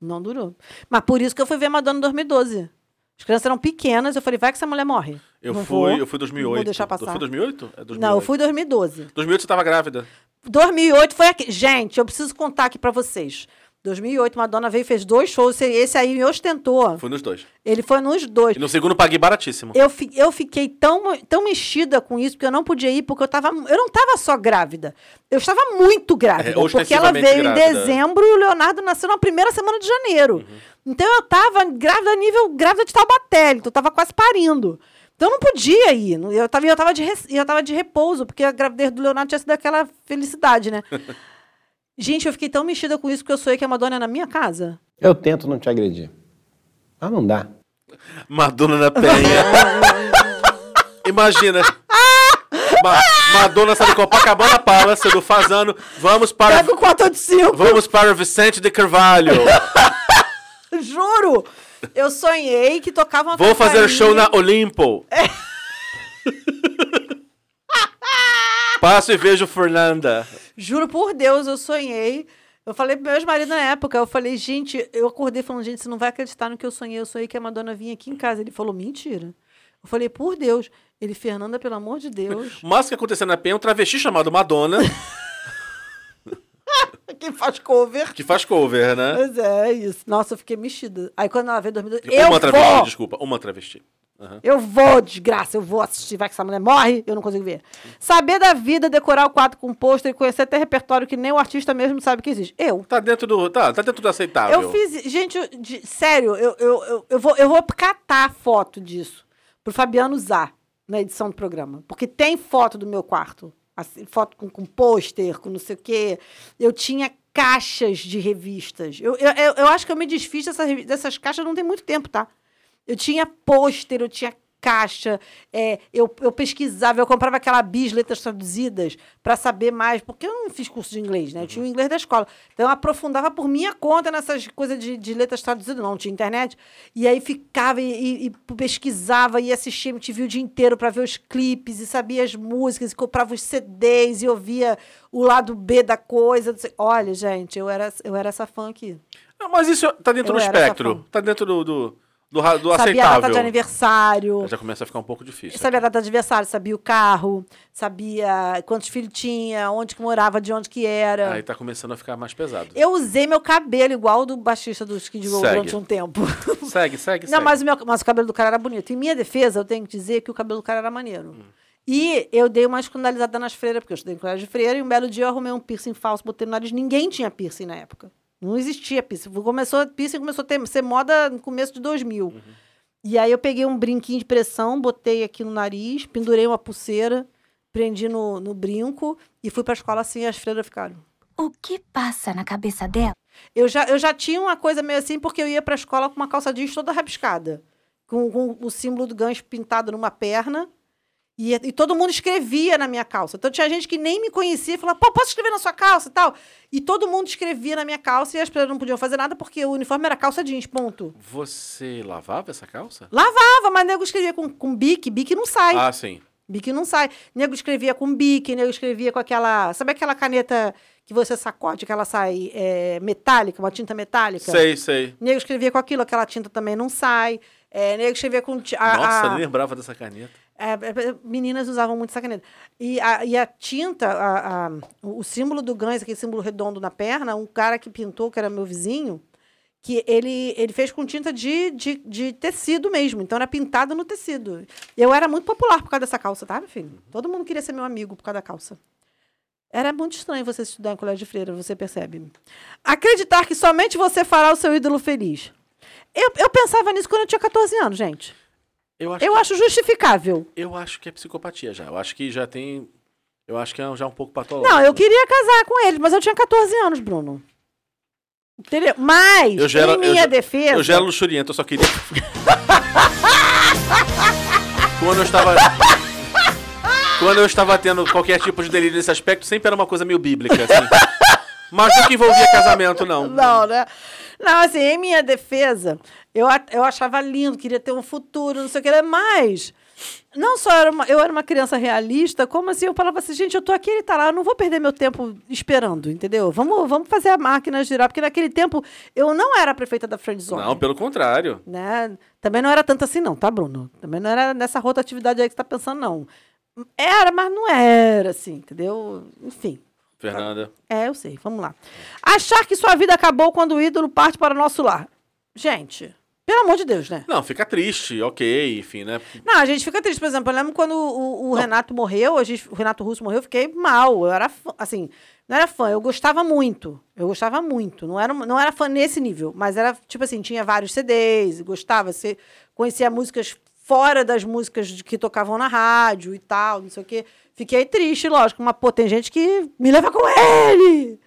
Não durou. Mas por isso que eu fui ver Madonna em 2012. As crianças eram pequenas, eu falei, vai que essa mulher morre. Eu Não fui, vou, eu fui em 2008. Não vou deixar Eu passar. fui em 2008? É 2008. Não, eu fui em 2012. 2008 você tava grávida. 2008 foi aqui. Gente, eu preciso contar aqui pra vocês. 2008, Madonna veio e fez dois shows. Esse aí me ostentou. Fui nos dois. Ele foi nos dois. E no segundo paguei baratíssimo. Eu, fi- eu fiquei tão, tão mexida com isso, porque eu não podia ir, porque eu tava. Eu não estava só grávida. Eu estava muito grávida. É, porque ela veio grávida. em dezembro e o Leonardo nasceu na primeira semana de janeiro. Uhum. Então eu tava grávida nível grávida de Taubaté, então eu tava quase parindo. Então eu não podia ir. Eu tava, eu tava, de, eu tava de repouso, porque a gravidez do Leonardo tinha sido aquela felicidade, né? [LAUGHS] Gente, eu fiquei tão mexida com isso que eu sonhei que a Madonna é na minha casa. Eu tento não te agredir. Mas não dá. Madonna na penha. [LAUGHS] Imagina. Ma Madonna sai do Copacabana Palace do Fazano. Vamos para, Pega o 485. vamos para Vicente de Carvalho. [LAUGHS] Juro! Eu sonhei que tocava uma Vou fazer campainha. show na Olimpo. [LAUGHS] Passo e vejo Fernanda. Juro por Deus, eu sonhei. Eu falei pro meu ex-marido na época, eu falei, gente, eu acordei falando, gente, você não vai acreditar no que eu sonhei. Eu sonhei que a Madonna vinha aqui em casa. Ele falou, mentira. Eu falei, por Deus. Ele, Fernanda, pelo amor de Deus. [LAUGHS] O máximo que aconteceu na penha é um travesti chamado Madonna, [LAUGHS] Quem faz cover. que faz cover, né? Pois é, isso. Nossa, eu fiquei mexida. Aí quando ela veio 2012, uma eu travesti, vou! desculpa, uma travesti. Aham. Eu vou, desgraça, eu vou assistir, vai que essa mulher morre, eu não consigo ver. Saber da vida, decorar o quadro com pôster e conhecer até repertório que nem o artista mesmo sabe que existe. Eu. Tá dentro do. Tá, tá dentro do aceitável. Eu fiz. Gente, eu- de- sério, eu, eu, eu, eu vou, eu vou catar foto disso pro Fabiano usar na edição do programa. Porque tem foto do meu quarto. assim, foto com, com pôster, com não sei o quê. Eu tinha caixas de revistas. Eu, eu, eu, eu acho que eu me desfiz dessas, dessas caixas não tem muito tempo, tá? Eu tinha pôster, eu tinha caixa, é, eu, eu pesquisava, eu comprava aquela bis, letras traduzidas, para saber mais, porque eu não fiz curso de inglês, né? Eu tinha o inglês da escola. Então eu aprofundava por minha conta nessas coisas de, de letras traduzidas, não tinha internet. E aí ficava e, e- e pesquisava e assistia MTV o dia inteiro para ver os clipes e sabia as músicas, e comprava os CDs e ouvia o lado B da coisa. Olha, gente, eu era, eu era essa fã aqui. Não, mas isso tá dentro Eu do espectro. Tá dentro do, do, do, do sabia a data aceitável. de aniversário. Já começa a ficar um pouco difícil. Sabia a data de aniversário, sabia o carro, sabia quantos filhos tinha, onde que morava, de onde que era. Aí tá começando a ficar mais pesado. Eu usei meu cabelo igual o do baixista do Skid Row durante um tempo. [LAUGHS] Segue, segue, Não, segue. mas o, meu, mas o cabelo do cara era bonito. Em minha defesa, eu tenho que dizer que o cabelo do cara era maneiro. Hum. E eu dei uma escandalizada nas freiras, porque eu estudei em colégio de freira, e um belo dia eu arrumei um piercing falso, botei no nariz. Ninguém tinha piercing na época. Não existia piercing. Começou, piercing começou a ter, ser moda no começo de 2000. Uhum. E aí eu peguei um brinquinho de pressão, botei aqui no nariz, pendurei uma pulseira, prendi no, no brinco e fui pra escola assim e as freiras ficaram. O que passa na cabeça dela? Eu já, eu já tinha uma coisa meio assim, porque eu ia pra escola com uma calça jeans toda rabiscada. Com, com o símbolo do gancho pintado numa perna. E, e todo mundo escrevia na minha calça. Então tinha gente que nem me conhecia e falava, pô, posso escrever na sua calça e tal? E todo mundo escrevia na minha calça e as pessoas não podiam fazer nada porque o uniforme era calça jeans, ponto. Você lavava essa calça? Lavava, mas nego escrevia com, com bique, bique não sai. Ah, sim. Bique não sai. Nego escrevia com bique, nego escrevia com aquela. Sabe aquela caneta que você sacode, que ela sai é, metálica, uma tinta metálica? Sei, sei. Nego escrevia com aquilo, aquela tinta também não sai. É, nego escrevia com. A, Nossa, a- nem lembrava dessa caneta. É, é, meninas usavam muito essa caneta. E a, e a tinta, a- a- o símbolo do Gans, aquele símbolo redondo na perna, um cara que pintou, que era meu vizinho, que ele, ele fez com tinta de, de, de tecido mesmo. Então era pintado no tecido. Eu era muito popular por causa dessa calça, tá, meu filho? Todo mundo queria ser meu amigo por causa da calça. Era muito estranho você estudar em colégio de freira, você percebe. Acreditar que somente você fará o seu ídolo feliz. Eu, eu pensava nisso quando eu tinha 14 anos, gente. Eu acho, Eu que, acho justificável. eu acho que é psicopatia já. Eu acho que já tem. Eu acho que é já um pouco patológico. Não, eu queria casar com ele, mas eu tinha 14 anos, Bruno. Entendeu? Mas, Eu já era- em eu minha já- defesa. Eu já era luxuriento, eu só queria. [LAUGHS] Quando eu estava. Quando eu estava tendo qualquer tipo de delírio nesse aspecto, sempre era uma coisa meio bíblica, assim. Mas nunca envolvia casamento, não. [LAUGHS] Não, né? Não, assim, em minha defesa, eu, eu achava lindo, queria ter um futuro, não sei o que, mas não só era uma, eu era uma criança realista, como assim, eu falava assim, gente, eu tô aqui, ele tá lá, eu não vou perder meu tempo esperando, entendeu? Vamos, vamos fazer a máquina girar, porque naquele tempo eu não era prefeita da Friendzone. Não, pelo contrário. né? Também não era tanto assim, não, tá, Bruno? Também não era nessa rotatividade aí que você tá pensando, não. Era, mas não era, assim, entendeu? Enfim. Fernanda. É, eu sei. Vamos lá. Achar que sua vida acabou quando o ídolo parte para o nosso lar. Gente, pelo amor de Deus, né? Não, fica triste, ok, enfim, né? Não, a gente fica triste. Por exemplo, eu lembro quando o, o Renato morreu, a gente- o Renato Russo morreu, eu fiquei mal. Eu era fã, assim, não era fã, eu gostava muito. Eu gostava muito. Não era, não era fã nesse nível, mas era, tipo assim, tinha vários CDs, gostava, você conhecia músicas fora das músicas que tocavam na rádio e tal, não sei o quê. Fiquei triste, lógico, mas, pô, tem gente que me leva com ele.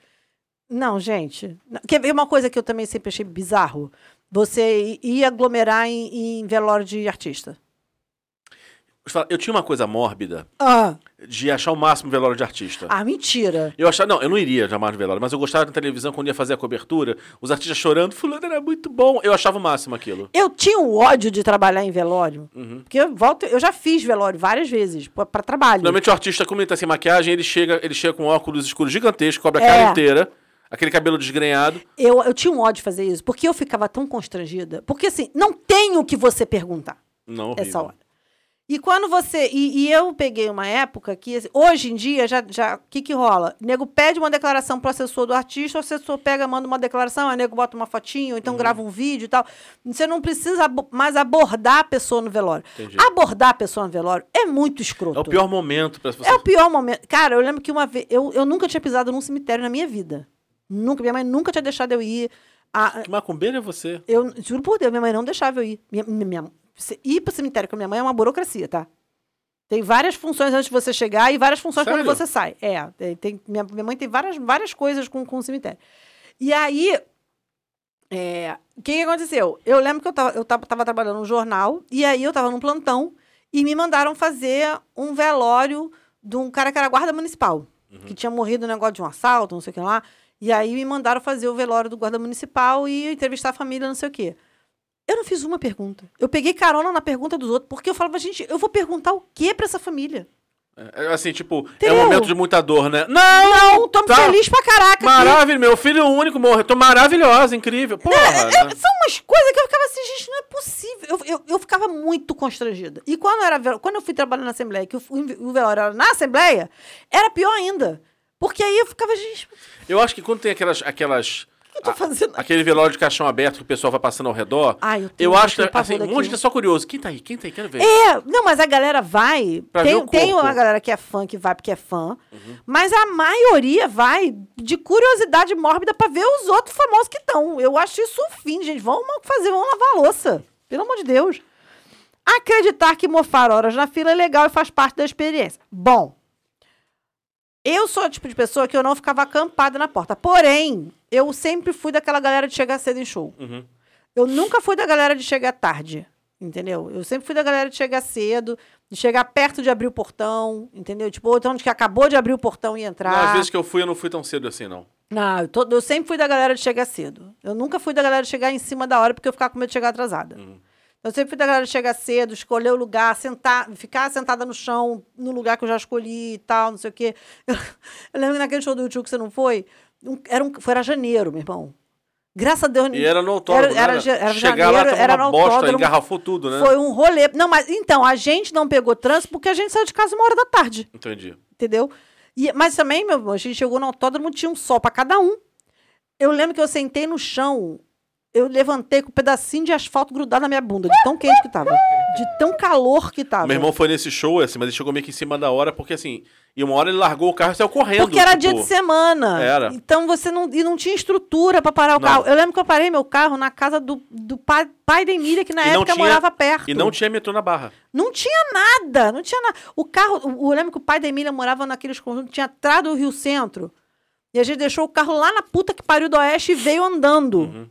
Não, gente. Quer ver uma coisa que eu também sempre achei bizarro? Você i- ir aglomerar em, em velório de artista. Eu tinha uma coisa mórbida Ah, de achar o máximo velório de artista. ah mentira. Eu achava, não, eu não iria jamais no velório, mas eu gostava na televisão quando ia fazer a cobertura, os artistas chorando, fulano era muito bom. Eu achava o máximo aquilo. Eu tinha um ódio de trabalhar em velório. Uhum. Porque eu volto, eu já fiz velório várias vezes, pra, pra trabalho. Normalmente o artista, como ele tá sem maquiagem, ele chega, ele chega com óculos escuros gigantescos, cobre a É. cara inteira, aquele cabelo desgrenhado. Eu, eu tinha um ódio de fazer isso, porque eu ficava tão constrangida. Porque assim, não tem o que você perguntar. Não, horrível. essa hora. E quando você. E, e eu peguei uma época que, assim, hoje em dia, já. já o que, que rola? O nego pede uma declaração pro assessor do artista, o assessor pega, manda uma declaração, o nego bota uma fotinho, ou Uhum. então grava um vídeo e tal. Você não precisa abo- mais abordar a pessoa no velório. Entendi. Abordar a pessoa no velório é muito escroto. É o pior momento pra você. É o pior momento. Cara, eu lembro que uma vez. Eu, eu nunca tinha pisado num cemitério na minha vida. Nunca. Minha mãe nunca tinha deixado eu ir. A, Que macumbeiro é você? eu juro por Deus, minha mãe não deixava eu ir. Minha, minha, ir pro cemitério com a minha mãe é uma burocracia, tá? Tem várias funções antes de você chegar e várias funções Sério? quando você sai. É, tem, tem- minha, minha mãe tem várias, várias coisas com, com o cemitério. E aí, é, o que, que aconteceu? Eu lembro que eu tava, eu tava, tava trabalhando num jornal, e aí eu tava num plantão, e me mandaram fazer um velório de um cara que era guarda municipal, que tinha morrido no negócio de um assalto, não sei o que lá. E aí me mandaram fazer o velório do guarda municipal e entrevistar a família, não sei o quê. Eu não fiz uma pergunta. Eu peguei carona na pergunta dos outros, porque eu falava, gente, eu vou perguntar o quê pra essa família? É, Assim, tipo, é um momento de muita dor, né? Não! Não, tô tá. feliz pra caraca. Maravilha, meu filho único morreu. Tô maravilhosa, incrível. Porra. É, né? são umas coisas que eu ficava assim, gente, não é possível. Eu, eu, eu ficava muito constrangida. E quando, era, vel- quando eu fui trabalhar na Assembleia, que o, o velório era na Assembleia, era pior ainda. Porque aí eu ficava, gente, Eu acho que quando tem aquelas. aquelas que eu tô a- fazendo? Aquele velório de caixão aberto que o pessoal vai passando ao redor. Eu tenho- eu acho que, assim, um monte de só curioso. Quem tá aí? Quem tá aí? Quero ver. É, não, mas a galera vai. Pra Tem, o tem uma galera que é fã que vai porque é fã. Uhum. Mas a maioria vai de curiosidade mórbida pra ver os outros famosos que estão. Eu acho isso um fim, gente. Vamos fazer, vamos lavar a louça. Pelo amor de Deus. Acreditar que mofar horas na fila é legal e faz parte da experiência. Bom, eu sou o tipo de pessoa que eu não ficava acampada na porta. Porém, eu sempre fui daquela galera de chegar cedo em show. Uhum. Eu nunca fui da galera de chegar tarde, entendeu? Eu sempre fui da galera de chegar cedo, de chegar perto de abrir o portão, entendeu? Tipo, ou então de que acabou de abrir o portão e Não, entrar. às vezes que eu fui, eu não fui tão cedo assim, não. Não, eu, tô- eu sempre fui da galera de chegar cedo. Eu nunca fui da galera de chegar em cima da hora porque eu ficava com medo de chegar atrasada. Eu sempre fui da galera de chegar cedo, escolher o lugar, sentar, ficar sentada no chão, no lugar que eu já escolhi e tal, não sei o quê. Eu, [LAUGHS] eu lembro que naquele show do YouTube que você não foi, era, um, foi era janeiro, meu irmão. Graças a Deus. E era no autódromo, Era, era, né? ja- era Chegar lá, janeiro, tava era uma no bosta, autódromo. engarrafou tudo, né? Foi um rolê. Não, mas então, a gente não pegou trânsito porque a gente saiu de casa uma hora da tarde Entendi. entendeu? E, mas também, meu irmão, a gente chegou no autódromo, tinha um sol pra cada um. Eu lembro que eu sentei no chão, eu levantei com um pedacinho de asfalto grudado na minha bunda, de tão quente que tava. De tão calor que tava. Meu irmão foi nesse show, assim, mas ele chegou meio que em cima da hora, porque assim, e uma hora ele largou o carro e saiu correndo. Porque era tipo, dia de semana. Era. Então você não. E não tinha estrutura pra parar o Não. carro. Eu lembro que eu parei meu carro na casa do, do pai, pai da Emília, que na E época tinha- morava perto. E não tinha metrô na barra. Não tinha nada, não tinha nada. O carro, o- eu lembro que o pai da Emília morava naqueles conjuntos, tinha atrás do Rio Centro. E a gente deixou o carro lá na puta que pariu do Oeste e veio andando. Uhum.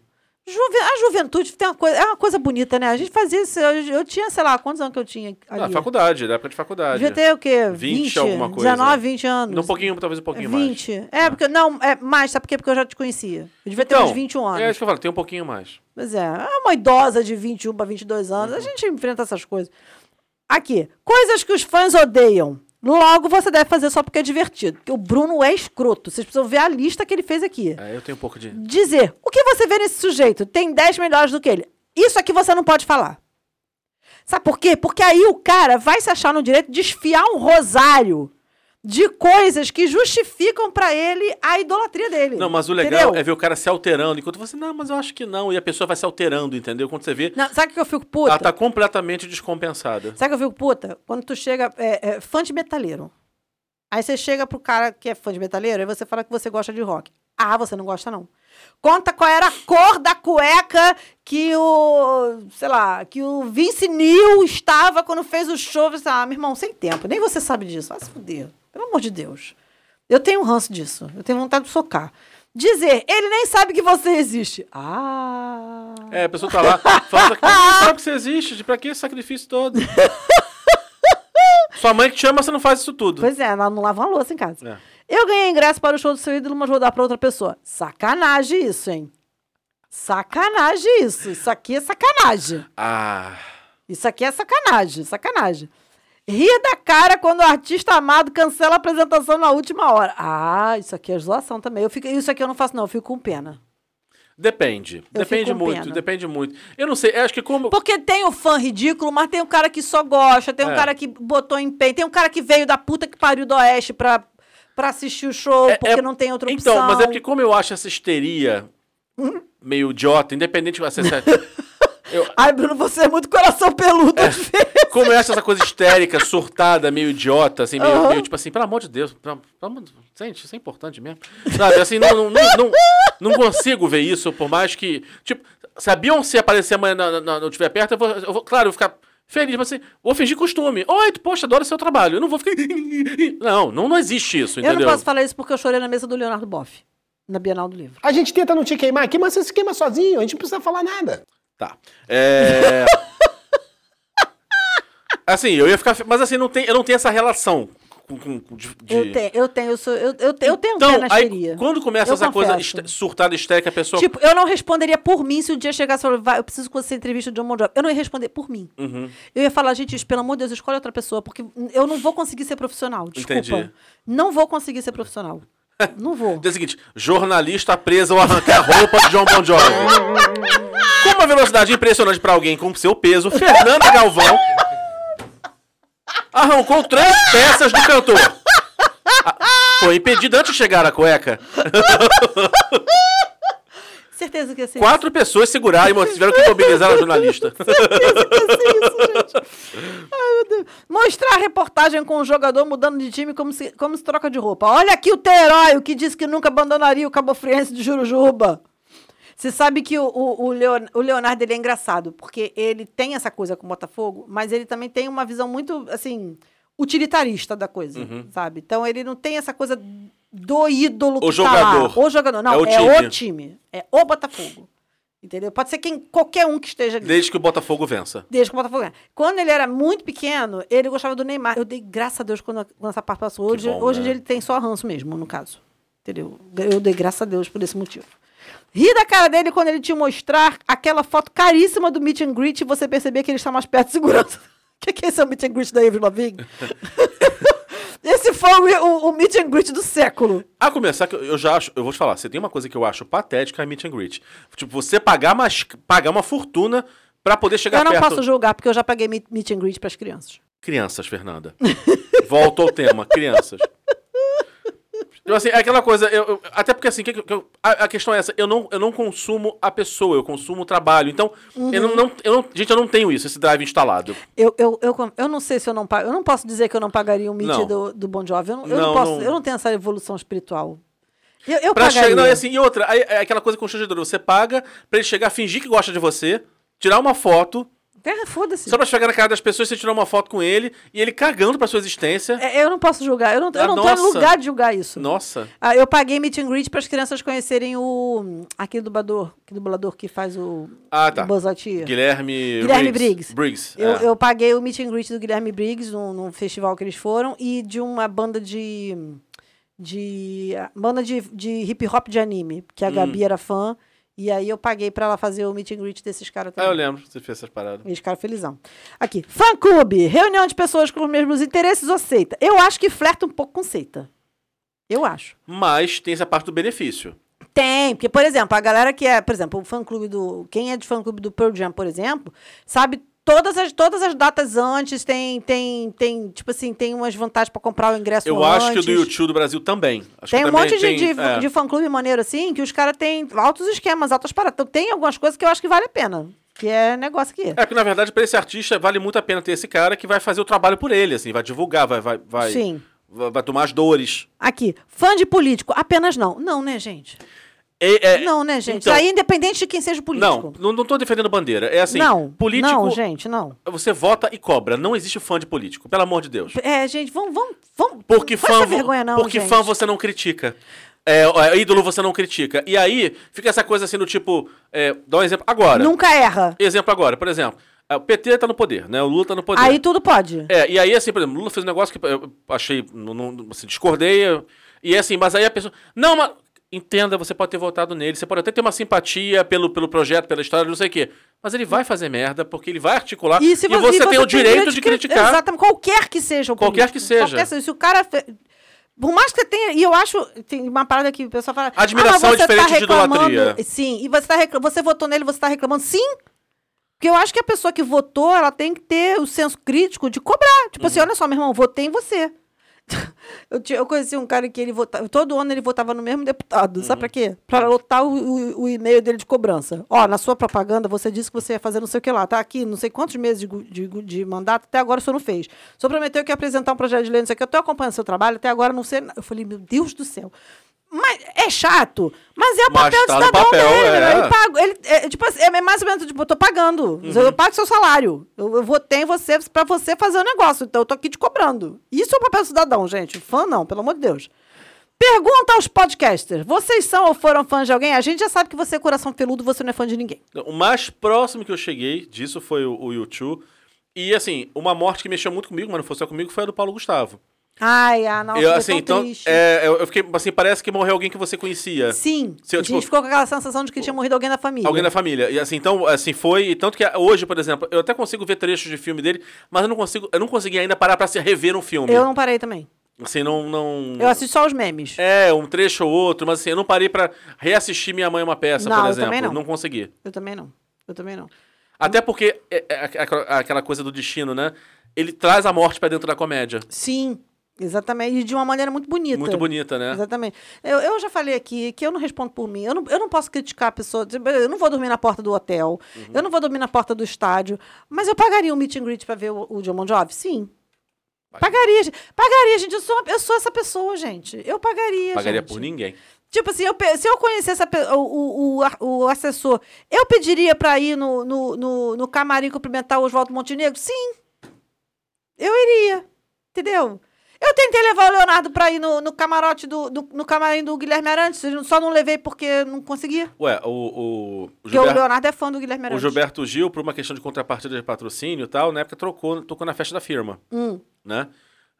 Juve- a juventude tem uma coisa, é uma coisa bonita, né? A gente fazia isso. Eu, eu tinha, sei lá, quantos anos que eu tinha ali? Na faculdade, na época de faculdade. Devia ter o quê? 20 20, alguma coisa. 19, 20 anos. Um pouquinho, talvez um pouquinho mais. 20. É, porque. Não, é mais, sabe por quê? Porque eu já te conhecia. Eu devia ter Então, uns 21 anos. É isso que eu falo, tem um pouquinho mais. Pois é, é uma idosa de 21 para 22 anos. Uhum. A gente enfrenta essas coisas. Aqui, coisas que os fãs odeiam. Logo você deve fazer só porque é divertido. Porque o Bruno é escroto. Vocês precisam ver a lista que ele fez aqui. É, eu tenho um pouco de. Dizer, o que você vê nesse sujeito? Tem 10 melhores do que ele. Isso aqui você não pode falar. Sabe por quê? Porque aí o cara vai se achar no direito de esfiar um rosário de coisas que justificam pra ele a idolatria dele. Não, mas o legal Entendeu? é ver o cara se alterando, enquanto você, não, mas eu acho que não. E a pessoa vai se alterando, entendeu? Quando você vê, Não, sabe o que eu fico puta? ela tá completamente descompensada. Sabe o que eu fico puta? Quando tu chega, é, é, fã de metaleiro. Aí você chega pro cara que é fã de metaleiro, aí você fala que você gosta de rock. Ah, você não gosta não. Conta qual era a cor da cueca que o, sei lá, que o Vince Neil estava quando fez o show. Você, ah, meu irmão, sem tempo. Nem você sabe disso. Vai se fuder. Pelo amor de Deus. Eu tenho um ranço disso. Eu tenho vontade de socar. Dizer, ele nem sabe que você existe. Ah. É, a pessoa tá lá, fala não sabe que você existe, pra que esse sacrifício todo? [LAUGHS] Sua mãe que te ama, você não faz isso tudo. Pois é, ela não lava uma louça em casa. É. Eu ganhei ingresso para o show do seu ídolo, mas vou dar para outra pessoa. Sacanagem isso, hein? Sacanagem isso. Isso aqui é sacanagem. Ah. Isso aqui é sacanagem, sacanagem. Rir da cara quando o artista amado cancela a apresentação na última hora. Ah, isso aqui é zoação também. Eu fico, isso aqui eu não faço, não. Eu fico com pena. Depende. Eu depende muito, pena. depende muito. Eu não sei, acho que como. Porque tem o fã ridículo, mas tem o cara que só gosta, tem um É. cara que botou empenho, tem um cara que veio da puta que pariu do Oeste pra, pra assistir o show, É- porque é- não tem outra opção. Então, mas é porque como eu acho essa histeria Hum? meio idiota, independente [LAUGHS] de você. Ai, Bruno, você é muito coração peludo. às vezes. Como eu acho essa coisa histérica, surtada, meio idiota, assim, meio, Aham. meio tipo assim, pelo amor de Deus, pelo, pelo amor de- gente, isso é importante mesmo. Sabe, assim, não, não, não, não, não consigo ver isso, por mais que. Tipo, se a Beyoncé aparecer amanhã na, na, não estiver perto, eu vou, eu vou- claro, eu vou ficar feliz, mas assim, vou fingir costume. Oi, tu, poxa, adoro seu trabalho. Eu não vou ficar. Não, não, não existe isso, Eu entendeu? não posso falar isso porque eu chorei na mesa do Leonardo Boff, na Bienal do Livro. A gente tenta não te queimar aqui, mas você se queima sozinho, a gente não precisa falar nada. Tá. É... [LAUGHS] Assim, eu ia ficar. Mas assim, não tem, eu não tenho essa relação com. com- de, de- Eu tenho, eu tenho, eu, sou, eu, eu, eu tenho um Então, na aí, quando começa Eu essa coisa confesso. este- surtada histérica, a pessoa. Tipo, eu não responderia por mim se o dia chegasse e falasse, vai, eu preciso que você entrevista o John Bon Jovi. Eu não ia responder por mim. Uhum. Eu ia falar, gente, pelo amor de Deus, escolhe outra pessoa, porque eu não vou conseguir ser profissional. Desculpa. Entendi. Não vou conseguir ser profissional. Não vou. Diz o seguinte: jornalista preso ao arrancar roupa de John Bon Jovi. [LAUGHS] com uma velocidade impressionante pra alguém com seu peso, Fernanda Galvão arrancou três peças do cantor. Ah, Foi impedido antes de chegar a cueca. [LAUGHS] Certeza que ia ser Quatro pessoas seguraram e tiveram que mobilizar a jornalista. Mostrar a reportagem com o jogador mudando de time como se, como se troca de roupa. Olha aqui o teu herói, o que disse que nunca abandonaria o Cabo Friense de Jurujuba. Você sabe que o, o, o Leonardo ele é engraçado, porque ele tem essa coisa com o Botafogo, mas ele também tem uma visão muito, assim, utilitarista da coisa, Uhum. sabe? Então ele não tem essa coisa do ídolo O que tá jogador. lá. O jogador. Não, É o é time. o time. É o Botafogo. Entendeu? Pode ser quem, qualquer um que esteja ali. Desde que o Botafogo vença. Desde que o Botafogo ganha. Quando ele era muito pequeno, ele gostava do Neymar. Eu dei graças a Deus quando, quando essa parte passou. Hoje, bom, hoje né? ele tem só ranço mesmo, no caso. Entendeu? Eu dei graças a Deus por esse motivo. Ri da cara dele quando ele te mostrar aquela foto caríssima do meet and greet e você perceber que ele está mais perto de segurança. O [LAUGHS] que, que é esse é o meet and greet da Avril Lavigne? [LAUGHS] esse foi o, o, meet and greet do século. A começar, que eu- já acho, eu vou te falar, você tem uma coisa que eu acho patética é meet and greet. Tipo, você pagar, mais, pagar uma fortuna pra poder chegar eu não perto. posso julgar, porque eu já paguei meet, meet and greet para as crianças. Crianças, Fernanda. Volta ao tema, crianças. Então, assim, é aquela coisa, eu, eu- até porque assim, que- que eu- a, a questão é essa, eu não, eu não consumo a pessoa, eu consumo o trabalho. Então, eu, não, não- eu não- gente, eu não tenho isso, esse drive instalado. Eu, eu, eu, eu não sei se eu não pago. Eu não posso dizer que eu não pagaria um meet Não. do, do Bon Jovi. Eu não, eu Não, não posso. não. Eu não tenho essa evolução espiritual. Eu, eu Pra pagaria. chegar, não, é assim, e outra, é aquela coisa constrangedora, você paga pra ele chegar, fingir que gosta de você, tirar uma foto, É, Foda-se. só pra chegar na cara das pessoas, você tirar uma foto com ele, e ele cagando pra sua existência. É, Eu não posso julgar. Eu não, eu Ah, não tô no lugar de julgar isso. Nossa. Ah, eu paguei meet and greet para as crianças conhecerem o. Aquele dublador, aquele dublador que faz o. Ah, tá. o. Guilherme, Guilherme Briggs. Briggs. Eu, é. eu paguei o meet and greet do Guilherme Briggs num, num festival que eles foram e de uma banda de. de banda de, de hip hop de anime, que a Hum. Gabi era fã. E aí eu paguei pra ela fazer o meet and greet desses caras Ah, também. eu lembro, você fez essas paradas. Eles ficaram felizão. Aqui. Fã clube. Reunião de pessoas com os mesmos interesses ou seita. Eu acho que flerta um pouco com seita. Eu acho. Mas tem essa parte do benefício. Tem, porque, por exemplo, a galera que é, por exemplo, o fã clube do. Quem é de fã clube do Pearl Jam, por exemplo, sabe todas as, todas as datas antes, tem, tem, tem, tipo assim, tem umas vantagens pra comprar o ingresso Eu antes. acho que o do YouTube do Brasil também. Acho Tem que um também monte de, tem, de, é. de fã-clube maneiro, assim, que os caras têm altos esquemas, altas paradas. Então, tem algumas coisas que eu acho que vale a pena. Que é negócio aqui. É porque, na verdade, pra esse artista, vale muito a pena ter esse cara que vai fazer o trabalho por ele, assim, vai divulgar, vai, vai, vai, Sim. vai, vai tomar as dores. Aqui. Fã de político? Apenas não. Não, né, gente? E- é- não, né, gente? então- Isso aí, independente de quem seja o político. Não, não, tô defendendo bandeira. É assim, não, político. não, gente, não. Você vota e cobra. Não existe fã de político, pelo amor de Deus. É, gente, vamos, vamos, vamos. Porque fã, essa vergonha, não, porque gente. fã você não critica. É, é, ídolo você não critica. E aí fica essa coisa assim do tipo. É, dá um exemplo agora. Nunca erra. Exemplo agora, por exemplo. é, O PT tá no poder, né? O Lula tá no poder. Aí tudo pode. É, e aí, assim, por exemplo, Lula fez um negócio que eu achei, não, não, assim, discordei, e assim, mas aí a pessoa, não, mas, entenda, você pode ter votado nele, você pode até ter uma simpatia pelo, pelo projeto, pela história, não sei o quê, mas ele vai fazer merda, porque ele vai articular, e, se você, tem o direito de criticar. Exatamente, qualquer que seja o Qualquer político. que seja. Qualquer. Se o cara. Por mais que você tenha. E eu acho. Tem uma parada que o pessoal fala. Admiração ah, é você tá diferente de reclamando- idolatria. Sim, e você, tá recla- você votou nele, você tá reclamando. Sim! Porque eu acho que a pessoa que votou, ela tem que ter o senso crítico de cobrar. Tipo Uhum. assim, olha só, meu irmão, votei em você. [LAUGHS] Eu, tinha- eu conheci um cara que ele votava. Todo ano ele votava no mesmo deputado. Uhum. Sabe pra quê? Pra lotar o, o- o e-mail dele de cobrança. Ó, na sua propaganda você disse que você ia fazer não sei o que lá. Tá aqui, não sei quantos meses de, de, de mandato, até agora o senhor não fez. O senhor prometeu que ia apresentar um projeto de lei, não sei o que. Eu tô acompanhando seu trabalho, até agora não sei. Eu falei, meu Deus do céu. Mas é chato, mas é o Mas papel tá do cidadão papel, dele. é. Ele paga, ele, é, tipo assim, é mais ou menos, tipo, eu tô pagando. Eu pago seu salário. Eu, eu votei em você pra você fazer o negócio. Então eu tô aqui te cobrando. Isso é o papel do cidadão, gente. Fã não, pelo amor de Deus. Pergunta aos podcasters. Vocês são ou foram fãs de alguém? A gente já sabe que você é coração peludo, você não é fã de ninguém. O mais próximo que eu cheguei disso foi o, o YouTube. E assim, uma morte que mexeu muito comigo, mas não foi só comigo, foi a do Paulo Gustavo. Ai, ah, nossa, eu, assim, tão então, triste. é, eu eu fiquei, assim, parece que morreu alguém que você conhecia. Sim, Se eu, a gente tipo, ficou com aquela sensação de que tinha morrido alguém da família. Alguém da família. E assim, então, assim, foi. e Tanto que hoje, por exemplo, eu até consigo ver trechos de filme dele, mas eu não consigo. Eu não consegui ainda parar pra se rever um filme. Eu não parei também. Assim, não. não... Eu assisto só os memes. É, um trecho ou outro, mas assim, eu não parei pra reassistir Minha Mãe é uma Peça, Não, por eu exemplo. também não. consegui. Eu também não. Eu também não. Até porque é, é aquela- aquela coisa do destino, né? Ele traz a morte pra dentro da comédia. Sim, exatamente. E de uma maneira muito bonita. Muito bonita, né? Exatamente. Eu, eu já falei aqui que eu não respondo por mim. Eu não, eu não posso criticar a pessoa. Eu não vou dormir na porta do hotel. Uhum. Eu não vou dormir na porta do estádio. Mas eu pagaria um meet and greet pra ver o, o John Bon Jovi? Sim. Pagaria, gente. Pagaria, gente. Eu sou, uma- eu sou essa pessoa, gente. Eu pagaria, Pagaria gente. por ninguém. Tipo assim, eu se eu conhecesse a o, o, o, assessor, eu pediria pra ir no, no, no, no camarim cumprimentar o Oswaldo Montenegro? Sim. Eu iria. Entendeu? Eu tentei levar o Leonardo pra ir no, no camarote do, do- no camarim do Guilherme Arantes, eu só não levei porque não conseguia. Ué, o. o, o Porque o Gilberto- Leonardo é fã do Guilherme O Arantes. Gilberto Gil, por uma questão de contrapartida de patrocínio e tal, na época trocou, tocou na festa da firma, Hum. né?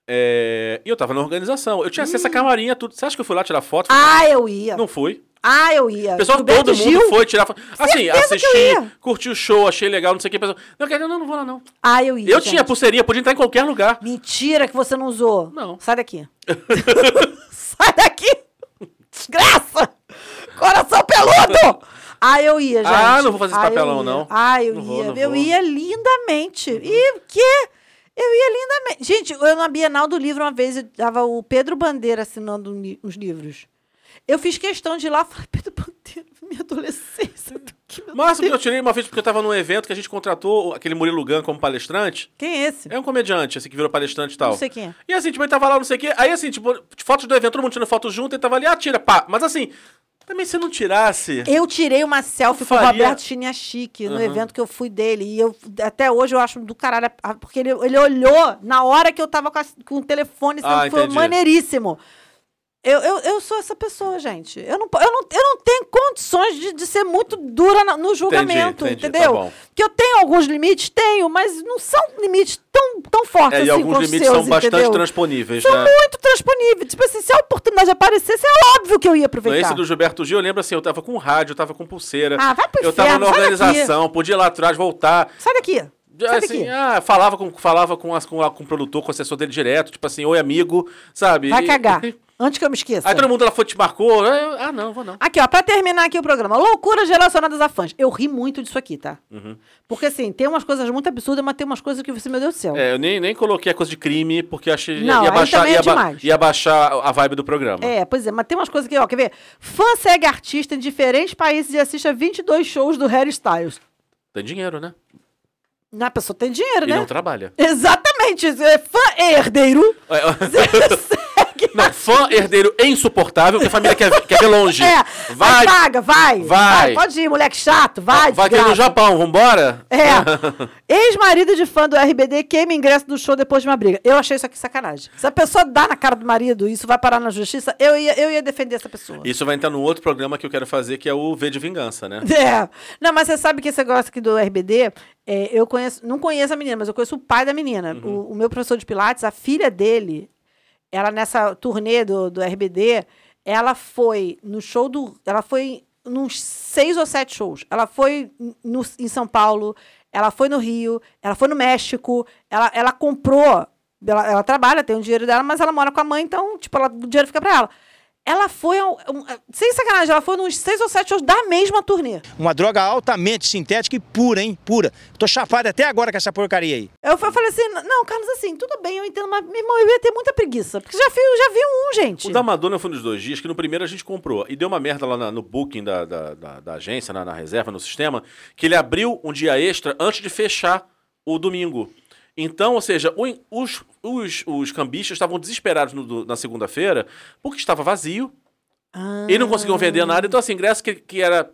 É, E eu tava na organização. Eu tinha acesso a camarinha, tudo. Você acha que eu fui lá tirar foto? Ah, eu ia. Não fui. Ah, eu ia. O pessoal, Gilberto todo mundo Gil? foi tirar foto. Assim, Certeza assisti, curti o show, achei legal, não sei o que. Pessoal, não, quero- não, não vou lá, não. Ah, eu ia. Eu gente. tinha pulseirinha, podia entrar em qualquer lugar. Mentira que você não usou. Não. Sai daqui. [LAUGHS] Sai daqui. Desgraça. Coração peludo. Ah, eu ia, gente. Ah, não vou fazer esse Ah, papelão, não. Ah, eu Não ia. vou, eu vou. ia lindamente. E o quê? Eu ia lindamente. Gente, eu na Bienal do Livro, uma vez, eu tava o Pedro Bandeira assinando uns livros. Eu fiz questão de ir lá [LAUGHS] e falei, Pedro Bandeira, minha adolescência. do [LAUGHS] que, meu máximo que eu tirei uma vez porque eu tava num evento que a gente contratou aquele Murilo Gun como palestrante. Quem é esse? É um comediante, assim, que virou palestrante e tal. Não sei quem é. E assim, tipo, ele tava lá, não sei o quê. Aí, assim, tipo, fotos do evento, todo mundo tirando foto junto, ele tava ali, ah, tira, pá. Mas assim, também se não tirasse. Eu tirei uma selfie com o faria- Roberto Chiniachique no Aham. evento que eu fui dele. E eu, até hoje eu acho do caralho, porque ele, ele olhou na hora que eu tava com, a- com o telefone, Ah, assim, foi entendi. maneiríssimo. Eu, eu, eu sou essa pessoa, gente. Eu não, eu não, eu não tenho condições de, de ser muito dura na- no julgamento, entendi, tá entendeu? bom. que eu tenho alguns limites, tenho, mas não são limites tão, tão fortes É, assim e alguns limites seus, são bastante entendeu? transponíveis, São né? muito transponíveis. Tipo assim, se a oportunidade aparecesse, é óbvio que eu ia aproveitar. esse do Gilberto Gil, eu lembro assim, eu tava com rádio, eu tava com pulseira. Ah, vai pro eu tava inferno, na sai daqui. organização, podia ir lá atrás, voltar. Sai daqui. Sai Assim, ah, falava com, falava com, as, com, a- com o produtor, com o assessor dele direto, tipo assim, oi amigo, sabe? Vai E- cagar. [LAUGHS] Antes que eu me esqueça. Aí todo mundo lá foi, te marcou. ah, não, vou não. Aqui, ó, pra terminar aqui o programa. Loucuras relacionadas a fãs. Eu ri muito disso aqui, tá? Porque, assim, tem umas coisas muito absurdas, mas tem umas coisas que você, meu Deus do céu. É, eu nem, nem coloquei a coisa de crime, porque achei Não, ia, baixar, é ia, ba- ia baixar a vibe do programa. É, pois é, mas tem umas coisas que, ó, quer ver? Fã segue artista em diferentes países e assiste a 22 shows do Harry Styles. Tem dinheiro, né? A pessoa tem dinheiro, E né? não trabalha. Exatamente. É fã é herdeiro. [LAUGHS] não, fã herdeiro é insuportável, que a família quer, ver- quer ver longe. [LAUGHS] É, vai, vai, paga, vai, vai. Pode ir, moleque chato, vai. vai ter no. Japão, vambora? É. [LAUGHS] Ex-marido de fã do RBD queima ingresso do show depois de uma briga. Eu achei isso aqui sacanagem. Se a pessoa dá na cara do marido e isso vai parar na justiça, eu ia, eu ia defender essa pessoa. Isso vai entrar num outro programa que eu quero fazer, que é o V de Vingança, né? [LAUGHS] É. Não, mas você sabe que esse negócio aqui do RBD, é, eu conheço, não conheço a menina, mas eu conheço o pai da menina. O, o meu professor de Pilates, a filha dele, ela nessa turnê do, do RBD, ela foi no show do. Ela foi nos seis ou sete shows. Ela foi no, em São Paulo, ela foi no Rio, ela foi no México, ela, ela comprou. Ela, ela trabalha, tem o dinheiro dela, mas ela mora com a mãe, então, tipo, ela, o dinheiro fica pra ela. Ela foi, ao- um, sem sacanagem, ela foi nos seis ou sete shows da mesma turnê. Uma droga altamente sintética e pura, hein? Pura. Tô chapado até agora com essa porcaria aí. Eu fa- falei assim, não, Carlos, assim, tudo bem, eu entendo, mas, meu irmão, eu ia ter muita preguiça. Porque já vi, já vi um, gente. O da Madonna foi nos dois dias, que no primeiro a gente comprou. E deu uma merda lá na- no booking da, da, da- da agência, na, na reserva, no sistema, que ele abriu um dia extra antes de fechar o domingo. Então, ou seja, o- os, os, os cambistas estavam desesperados no- na segunda-feira porque estava vazio Ah. e não conseguiam vender nada. Então, assim, ingresso que, que era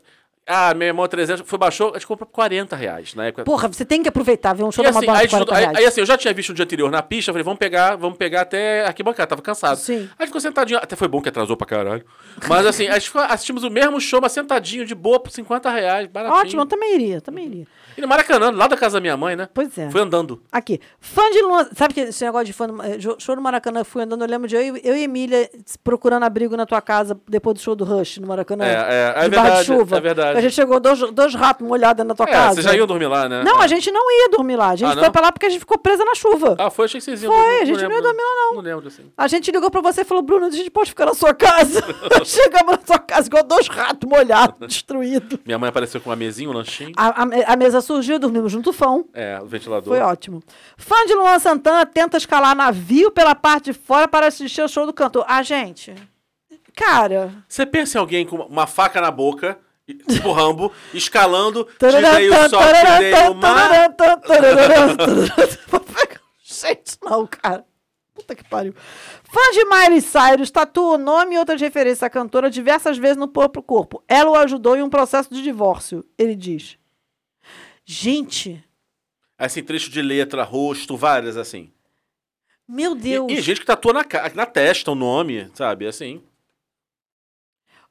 Ah, meu irmão 300, foi, baixou, a gente comprou por 40 reais na época. Porra, você tem que aproveitar, ver um show E da assim, Madonna aí, por 40 aí, reais. aí, assim, eu já tinha visto o dia anterior na pista, falei, vamos pegar, vamos pegar até arquibancada, tava cansado. Sim. Aí a gente ficou sentadinho, até foi bom que atrasou pra caralho. Mas assim, a gente assistimos o mesmo show, mas sentadinho, de boa, por 50 reais, baratinho. Ótimo, eu também iria, também iria. E no Maracanã, lá da casa da minha mãe, né? Pois é. Foi andando. Aqui. Fã de Luan. Sabe que esse negócio de fã do, eh, show no Maracanã, eu fui andando, eu lembro de eu, e- eu e Emília procurando abrigo na tua casa depois do show do Rush no Maracanã. É, é, é de verdade, de chuva. é verdade. A gente chegou dois, dois ratos molhados na tua É, casa. vocês já iam dormir lá, né? Não, É. a gente não ia dormir lá. A gente Ah, foi não? pra lá porque a gente ficou presa na chuva. Ah, foi? Achei que vocês iam Foi, dormir. a gente não ia lembro. dormir lá, não. Não lembro, assim. A gente ligou pra você e falou, Bruno, a gente pode ficar na sua casa. [LAUGHS] [LAUGHS] Chegamos na sua casa igual dois ratos molhados, destruídos. [LAUGHS] Minha mãe apareceu com uma mesinha, um lanchinho. A, a- a mesa surgiu, dormimos junto fão. É, o ventilador. Foi ótimo. Fã de Luan Santana tenta escalar navio pela parte de fora para assistir o show do cantor. Ah, gente. Cara. Você pensa em alguém com uma faca na boca, tipo Rambo, escalando, [LAUGHS] diz aí o sol que dei o mar. [LAUGHS] Gente, não, cara. Puta que pariu. Fã de Miley Cyrus tatua o nome e outras referências à cantora diversas vezes no próprio corpo. Ela o ajudou em um processo de divórcio, ele diz. Gente, Assim, trecho de letra, rosto, várias, assim. meu E, Deus. e gente que tatua na, na testa o nome, sabe? Assim.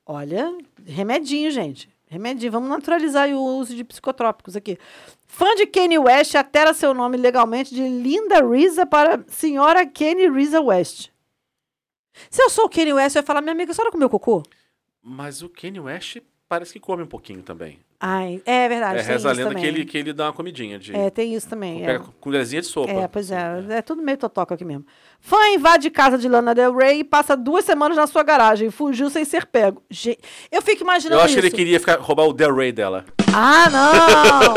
Olha, remedinho, gente. Remedinho. Vamos naturalizar o uso de psicotrópicos aqui. Fã de Kanye West altera seu nome legalmente de Linda Risa para Senhora Kanye Risa West. Se eu sou o Kanye West, eu ia falar, minha amiga, a senhora comeu cocô? Mas o Kanye West parece que come um pouquinho também. Ai, é verdade. é, reza a lenda também. que ele, que ele dá uma comidinha de. É, tem isso também. É. Pega colherzinha de sopa. É, pois é. É tudo meio totoca aqui mesmo. Fã invade casa de Lana Del Rey e passa duas semanas na sua garagem. Fugiu sem ser pego. Gente, eu fico imaginando Eu acho que isso. ele queria ficar, roubar o Del Rey dela. Ah, não!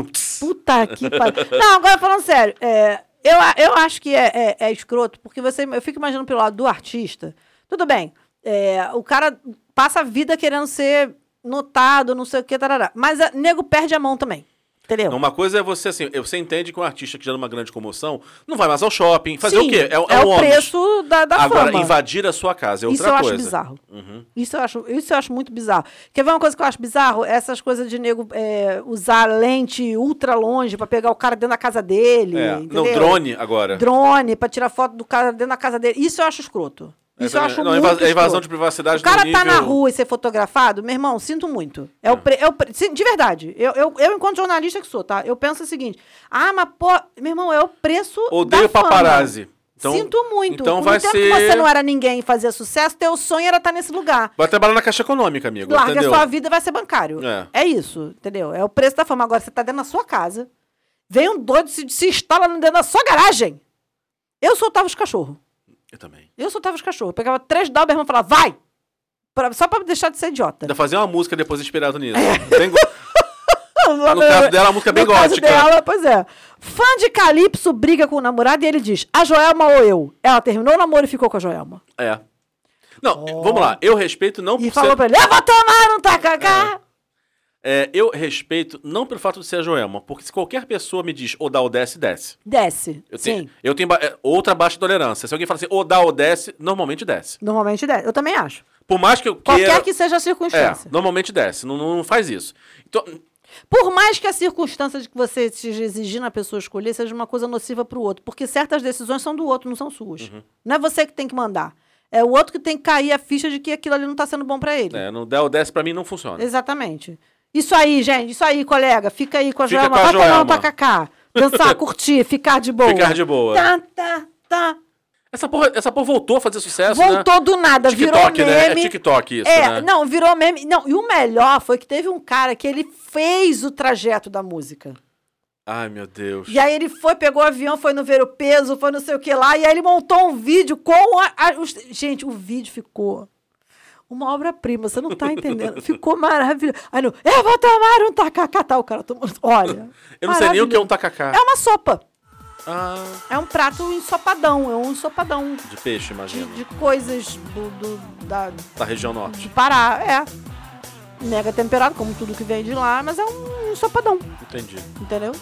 [LAUGHS] Puta que pariu. Não, agora falando sério, é, eu, eu acho que é, é, é escroto, porque você, eu fico imaginando pelo lado do artista. Tudo bem, é, o cara passa a vida querendo ser notado, não sei o que, tarará. Mas o nego perde a mão também. Entendeu? Uma coisa é você assim, você entende que um artista que gera uma grande comoção não vai mais ao shopping. Fazer Sim, o quê? É, é um o ônibus. preço da, da Agora, fama. invadir a sua casa é Isso outra eu coisa. acho bizarro. Uhum. Isso eu acho, isso eu acho muito bizarro. Quer ver uma coisa que eu acho bizarro? Essas coisas de nego é, usar lente ultra longe pra pegar o cara dentro da casa dele. É. Não, drone agora. Drone pra tirar foto do cara dentro da casa dele. Isso eu acho escroto. É Isso eu verdade. acho Não, muito é invasão de privacidade O cara no tá na nível- rua e ser fotografado, meu irmão, sinto muito. É o pre- é o pre- de verdade. Eu, eu, eu, enquanto jornalista que sou, tá? Eu penso o seguinte: ah, mas pô, meu irmão, é o preço. Odeio da fama. paparazzi. Então, Sinto muito. Então Por vai tempo ser. que você não era ninguém e fazia sucesso, teu sonho era estar nesse lugar. Vai trabalhar na Caixa Econômica, amigo. Larga entendeu? a sua vida e vai ser bancário. É. É. isso, entendeu? É o preço da fama. Agora você tá dentro da sua casa, vem um doido se, se instala dentro da sua garagem. Eu soltava os cachorros. Eu também. Eu soltava os cachorros. Eu pegava três meu irmão falava, vai! Pra- só pra deixar de ser idiota. Ainda fazer uma música depois inspirado nisso. É. [LAUGHS] Bem go- No caso dela, a música é bem No caso gótica. dela, pois é. Fã de Calypso briga com o namorado e ele diz: a Joelma ou eu? Ela terminou o namoro e ficou com a Joelma. É. Não, vamos lá. Eu respeito não E por falou ser... pra ele: eu vou tomar um tacacá. É, eu respeito não pelo fato de ser a Joelma, porque se qualquer pessoa me diz ou dá ou desce, desce. Desce. Eu Sim. tenho, eu tenho ba- é, outra baixa tolerância. Se alguém fala assim, ou dá ou desce, normalmente desce. Normalmente desce. Eu também acho. Por mais que eu Qualquer queira... que seja a É, circunstância. normalmente desce. Não, não faz isso. Então, Por mais que a circunstância de que você esteja exigindo a pessoa escolher seja uma coisa nociva para o outro, porque certas decisões são do outro, não são suas. Uhum. Não é você que tem que mandar. É o outro que tem que cair a ficha de que aquilo ali não está sendo bom para ele. é, não dá ou desce pra mim não funciona. Exatamente. Isso aí, gente, isso aí, colega. Fica aí com a Fica Joelma. com a Vai tomar um tacacá. Dançar, [LAUGHS] curtir, ficar de boa. Ficar de boa. Tá, tá, tá. Essa porra, essa porra voltou a fazer sucesso, Voltou né? do nada, TikTok, virou né? É meme. TikTok isso, É, né? não, virou meme. Não, e o melhor foi que teve um cara que ele fez o trajeto da música. Ai, meu Deus. E aí ele foi, pegou o avião, foi no ver o peso, foi não sei o que lá, e aí ele montou um vídeo com a, a- os- Gente, o vídeo ficou uma obra-prima, você não tá entendendo. Ficou maravilhoso. Aí no, eu vou tomar um tacacá, tá, o cara tomando. Olha. Eu não sei nem o que é um tacacá. É uma sopa. Ah, É um prato ensopadão, é um ensopadão de peixe, de, imagino. de coisas do, do- da, Da região norte. de Pará, é. Mega temperado, como tudo que vem de lá, mas é um ensopadão, Entendi. entendeu?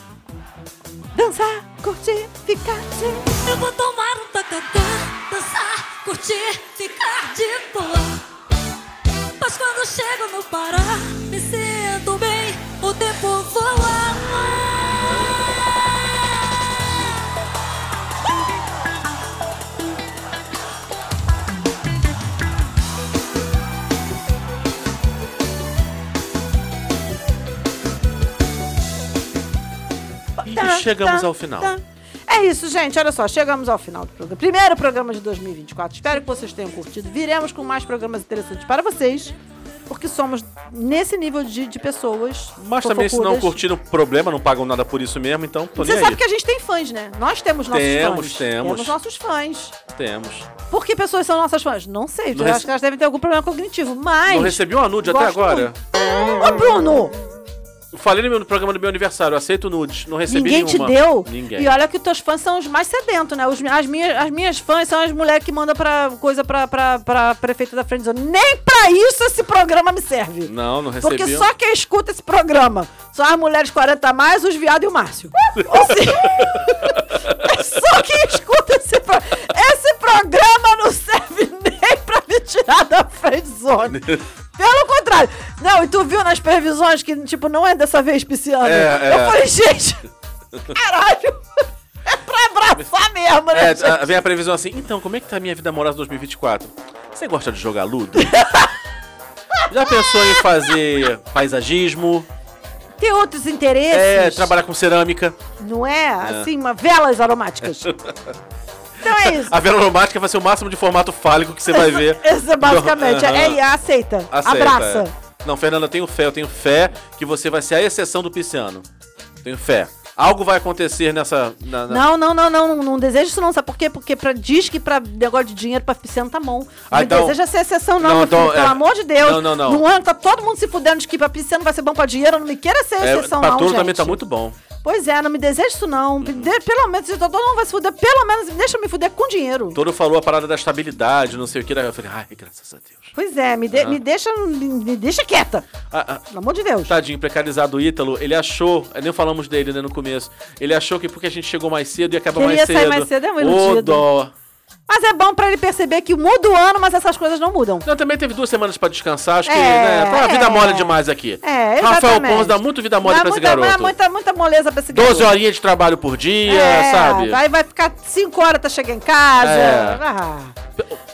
Dançar, curtir, ficar de... Eu vou tomar um tacacá, dançar, curtir, ficar de boa. Mas quando chego no Pará, Me sinto bem, o tempo voa. E chegamos ao final. É isso, gente. Olha só, chegamos ao final do programa. Primeiro programa de 2024. Espero que vocês tenham curtido. Viremos com mais programas interessantes para vocês. Porque somos nesse nível de, de pessoas. Mas também, se não curtiram, problema, não pagam nada por isso mesmo, então tô Você nem sabe aí. que a gente tem fãs, né? Nós temos nossos Temos, fãs. temos. Temos nossos fãs. Temos. Por que pessoas são nossas fãs? Não sei. Não eu rece- acho que elas devem ter algum problema cognitivo. Mas. Não recebi uma nude até gosto agora. Ô, Bruno! Falei no, meu, no programa do meu aniversário, aceito nudes. Não recebi Ninguém te nenhuma. deu? Ninguém. E olha que os teus fãs são os mais sedentos, né? Os- as, minhas, as minhas fãs são as mulheres que mandam pra coisa pra, pra, pra prefeita da Friendzone. Nem pra isso esse programa me serve. Não, não recebi. Porque só quem escuta esse programa são as mulheres 40 a mais, os viados e o Márcio. [LAUGHS] Ou seja, é só quem escuta esse programa. Esse programa não serve nem pra me tirar da friendzone. [LAUGHS] Pelo contrário. Não, e tu viu nas previsões que, tipo, não é dessa vez pisciano. É, é. Eu falei, gente, caralho. É pra abraçar mesmo, né? É, a- vem a previsão assim, então, como é que tá a minha vida amorosa 2024? Você gosta de jogar ludo? [LAUGHS] Já pensou em fazer paisagismo? Tem outros interesses. É, trabalhar com cerâmica? Não é, assim, uma, velas aromáticas. [LAUGHS] Então é isso. [LAUGHS] A vela aromática vai ser o máximo de formato fálico que você vai ver. [LAUGHS] Esse é basicamente. Aham. É, é, aceita. Aceita, Abraça. é. Não, Fernanda, eu tenho fé, eu tenho fé que você vai ser a exceção do pisciano. Tenho fé. Algo vai acontecer nessa. na- na- Não, não, não, não, não, não desejo isso não, sabe por quê? Porque pra, diz que pra negócio de dinheiro pra pisciano tá bom. Não Ah, então- deseja ser exceção não, Não, então, filho, pelo é. amor de Deus. Não, não, não. No ano tá todo mundo se fudendo de que pra pisciano vai ser bom pra dinheiro, não me queira ser É, exceção pra não, tudo gente. também tá muito bom. Pois é, não me deseja isso não. Dê- pelo menos, se todo mundo vai se fuder, pelo menos deixa eu me fuder com dinheiro. Todo falou a parada da estabilidade, não sei o que. daí Eu falei, ai, graças a Deus. Pois é, me, de- me deixa me, me deixa quieta. Ah, ah, Pelo amor de Deus. Tadinho, precarizado o Ítalo, ele achou, nem falamos dele né, no começo, ele achou que porque a gente chegou mais cedo ia acabar Queria mais sair cedo. mais cedo, é um Ô, dó. Mas é bom pra ele perceber que muda o ano, mas essas coisas não mudam. Não, também teve duas semanas pra descansar, acho que, É, né, tá uma vida é. mole demais aqui. É, Rafael exatamente. Pons dá muito vida mole Dá pra esse muita, garoto. dá muita, muita moleza pra esse 12 garoto. horinhas de trabalho por dia, É, sabe? Aí vai ficar 5 horas até chegar em casa. É. Ah,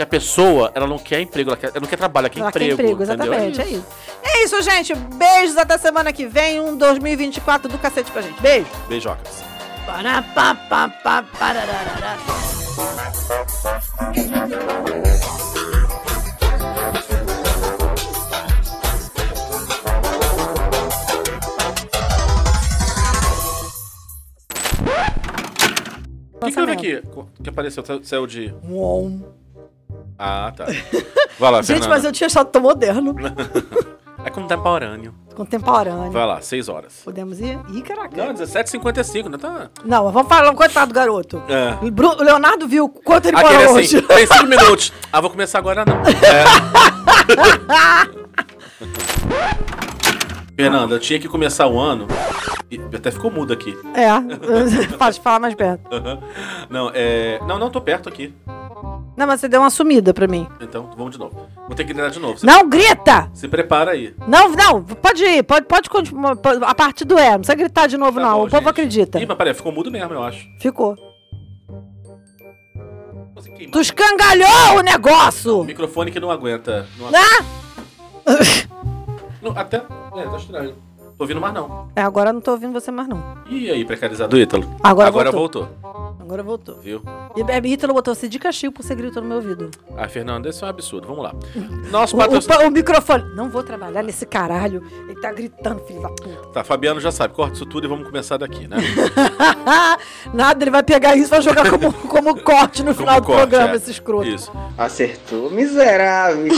a pessoa, ela não quer emprego, ela, quer, ela não quer trabalho, ela quer ela quer emprego. emprego, entendeu? exatamente. É isso. É isso, gente. Beijos até semana que vem. Um 2024 do cacete pra gente. Beijo. Beijocas. O que, que houve aqui? Que apareceu? Céu de. Uom. Ah, tá. Vai lá, [LAUGHS] Gente, Fernanda. mas eu tinha achado tão moderno. [LAUGHS] É contemporâneo. Contemporâneo. Vai lá, 6 horas. Podemos ir? Ih, caraca. Não, 17h55, não tá? Não, vamos falar, coitado do garoto. É. O Leonardo viu quanto ele Aquele morou assim, hoje. tem 5 minutos. Ah, vou começar agora não. [LAUGHS] É. [LAUGHS] Fernanda, eu tinha que começar o ano. e Até ficou mudo aqui. É, [LAUGHS] pode falar mais perto. Não, é. Não, não, tô perto aqui. Não, mas você deu uma sumida pra mim. Então, vamos de novo. Vou ter que gritar de novo. Não grita! se prepara aí. Não, não, pode ir, pode, pode continuar. pode- A partir do é, não precisa gritar de novo, Tá não. bom, o povo gente. acredita. Ih, mas peraí, ficou mudo mesmo, eu acho. Ficou. Você queimou. Tu escangalhou o negócio! O microfone que não aguenta. Não aguenta. Ah! [LAUGHS] Não, até. É, tá estranho. Tô ouvindo mais não. É, agora eu não tô ouvindo você mais, não. E aí, precarizado Ítalo? Agora voltou. Agora voltou. Viu? E a Ítalo botou você de castigo por você gritou no meu ouvido. Ah, Fernanda, isso é um absurdo. Vamos lá. [LAUGHS] Nosso O, o, microfone. Não vou trabalhar nesse caralho. Ele tá gritando, filho da puta. Tá, Fabiano já sabe. Corta isso tudo e vamos começar daqui, né? [LAUGHS] Nada, ele vai pegar isso e vai jogar como, como corte no [LAUGHS] final do corte, programa, é. esse escroto. Isso. Acertou, miserável.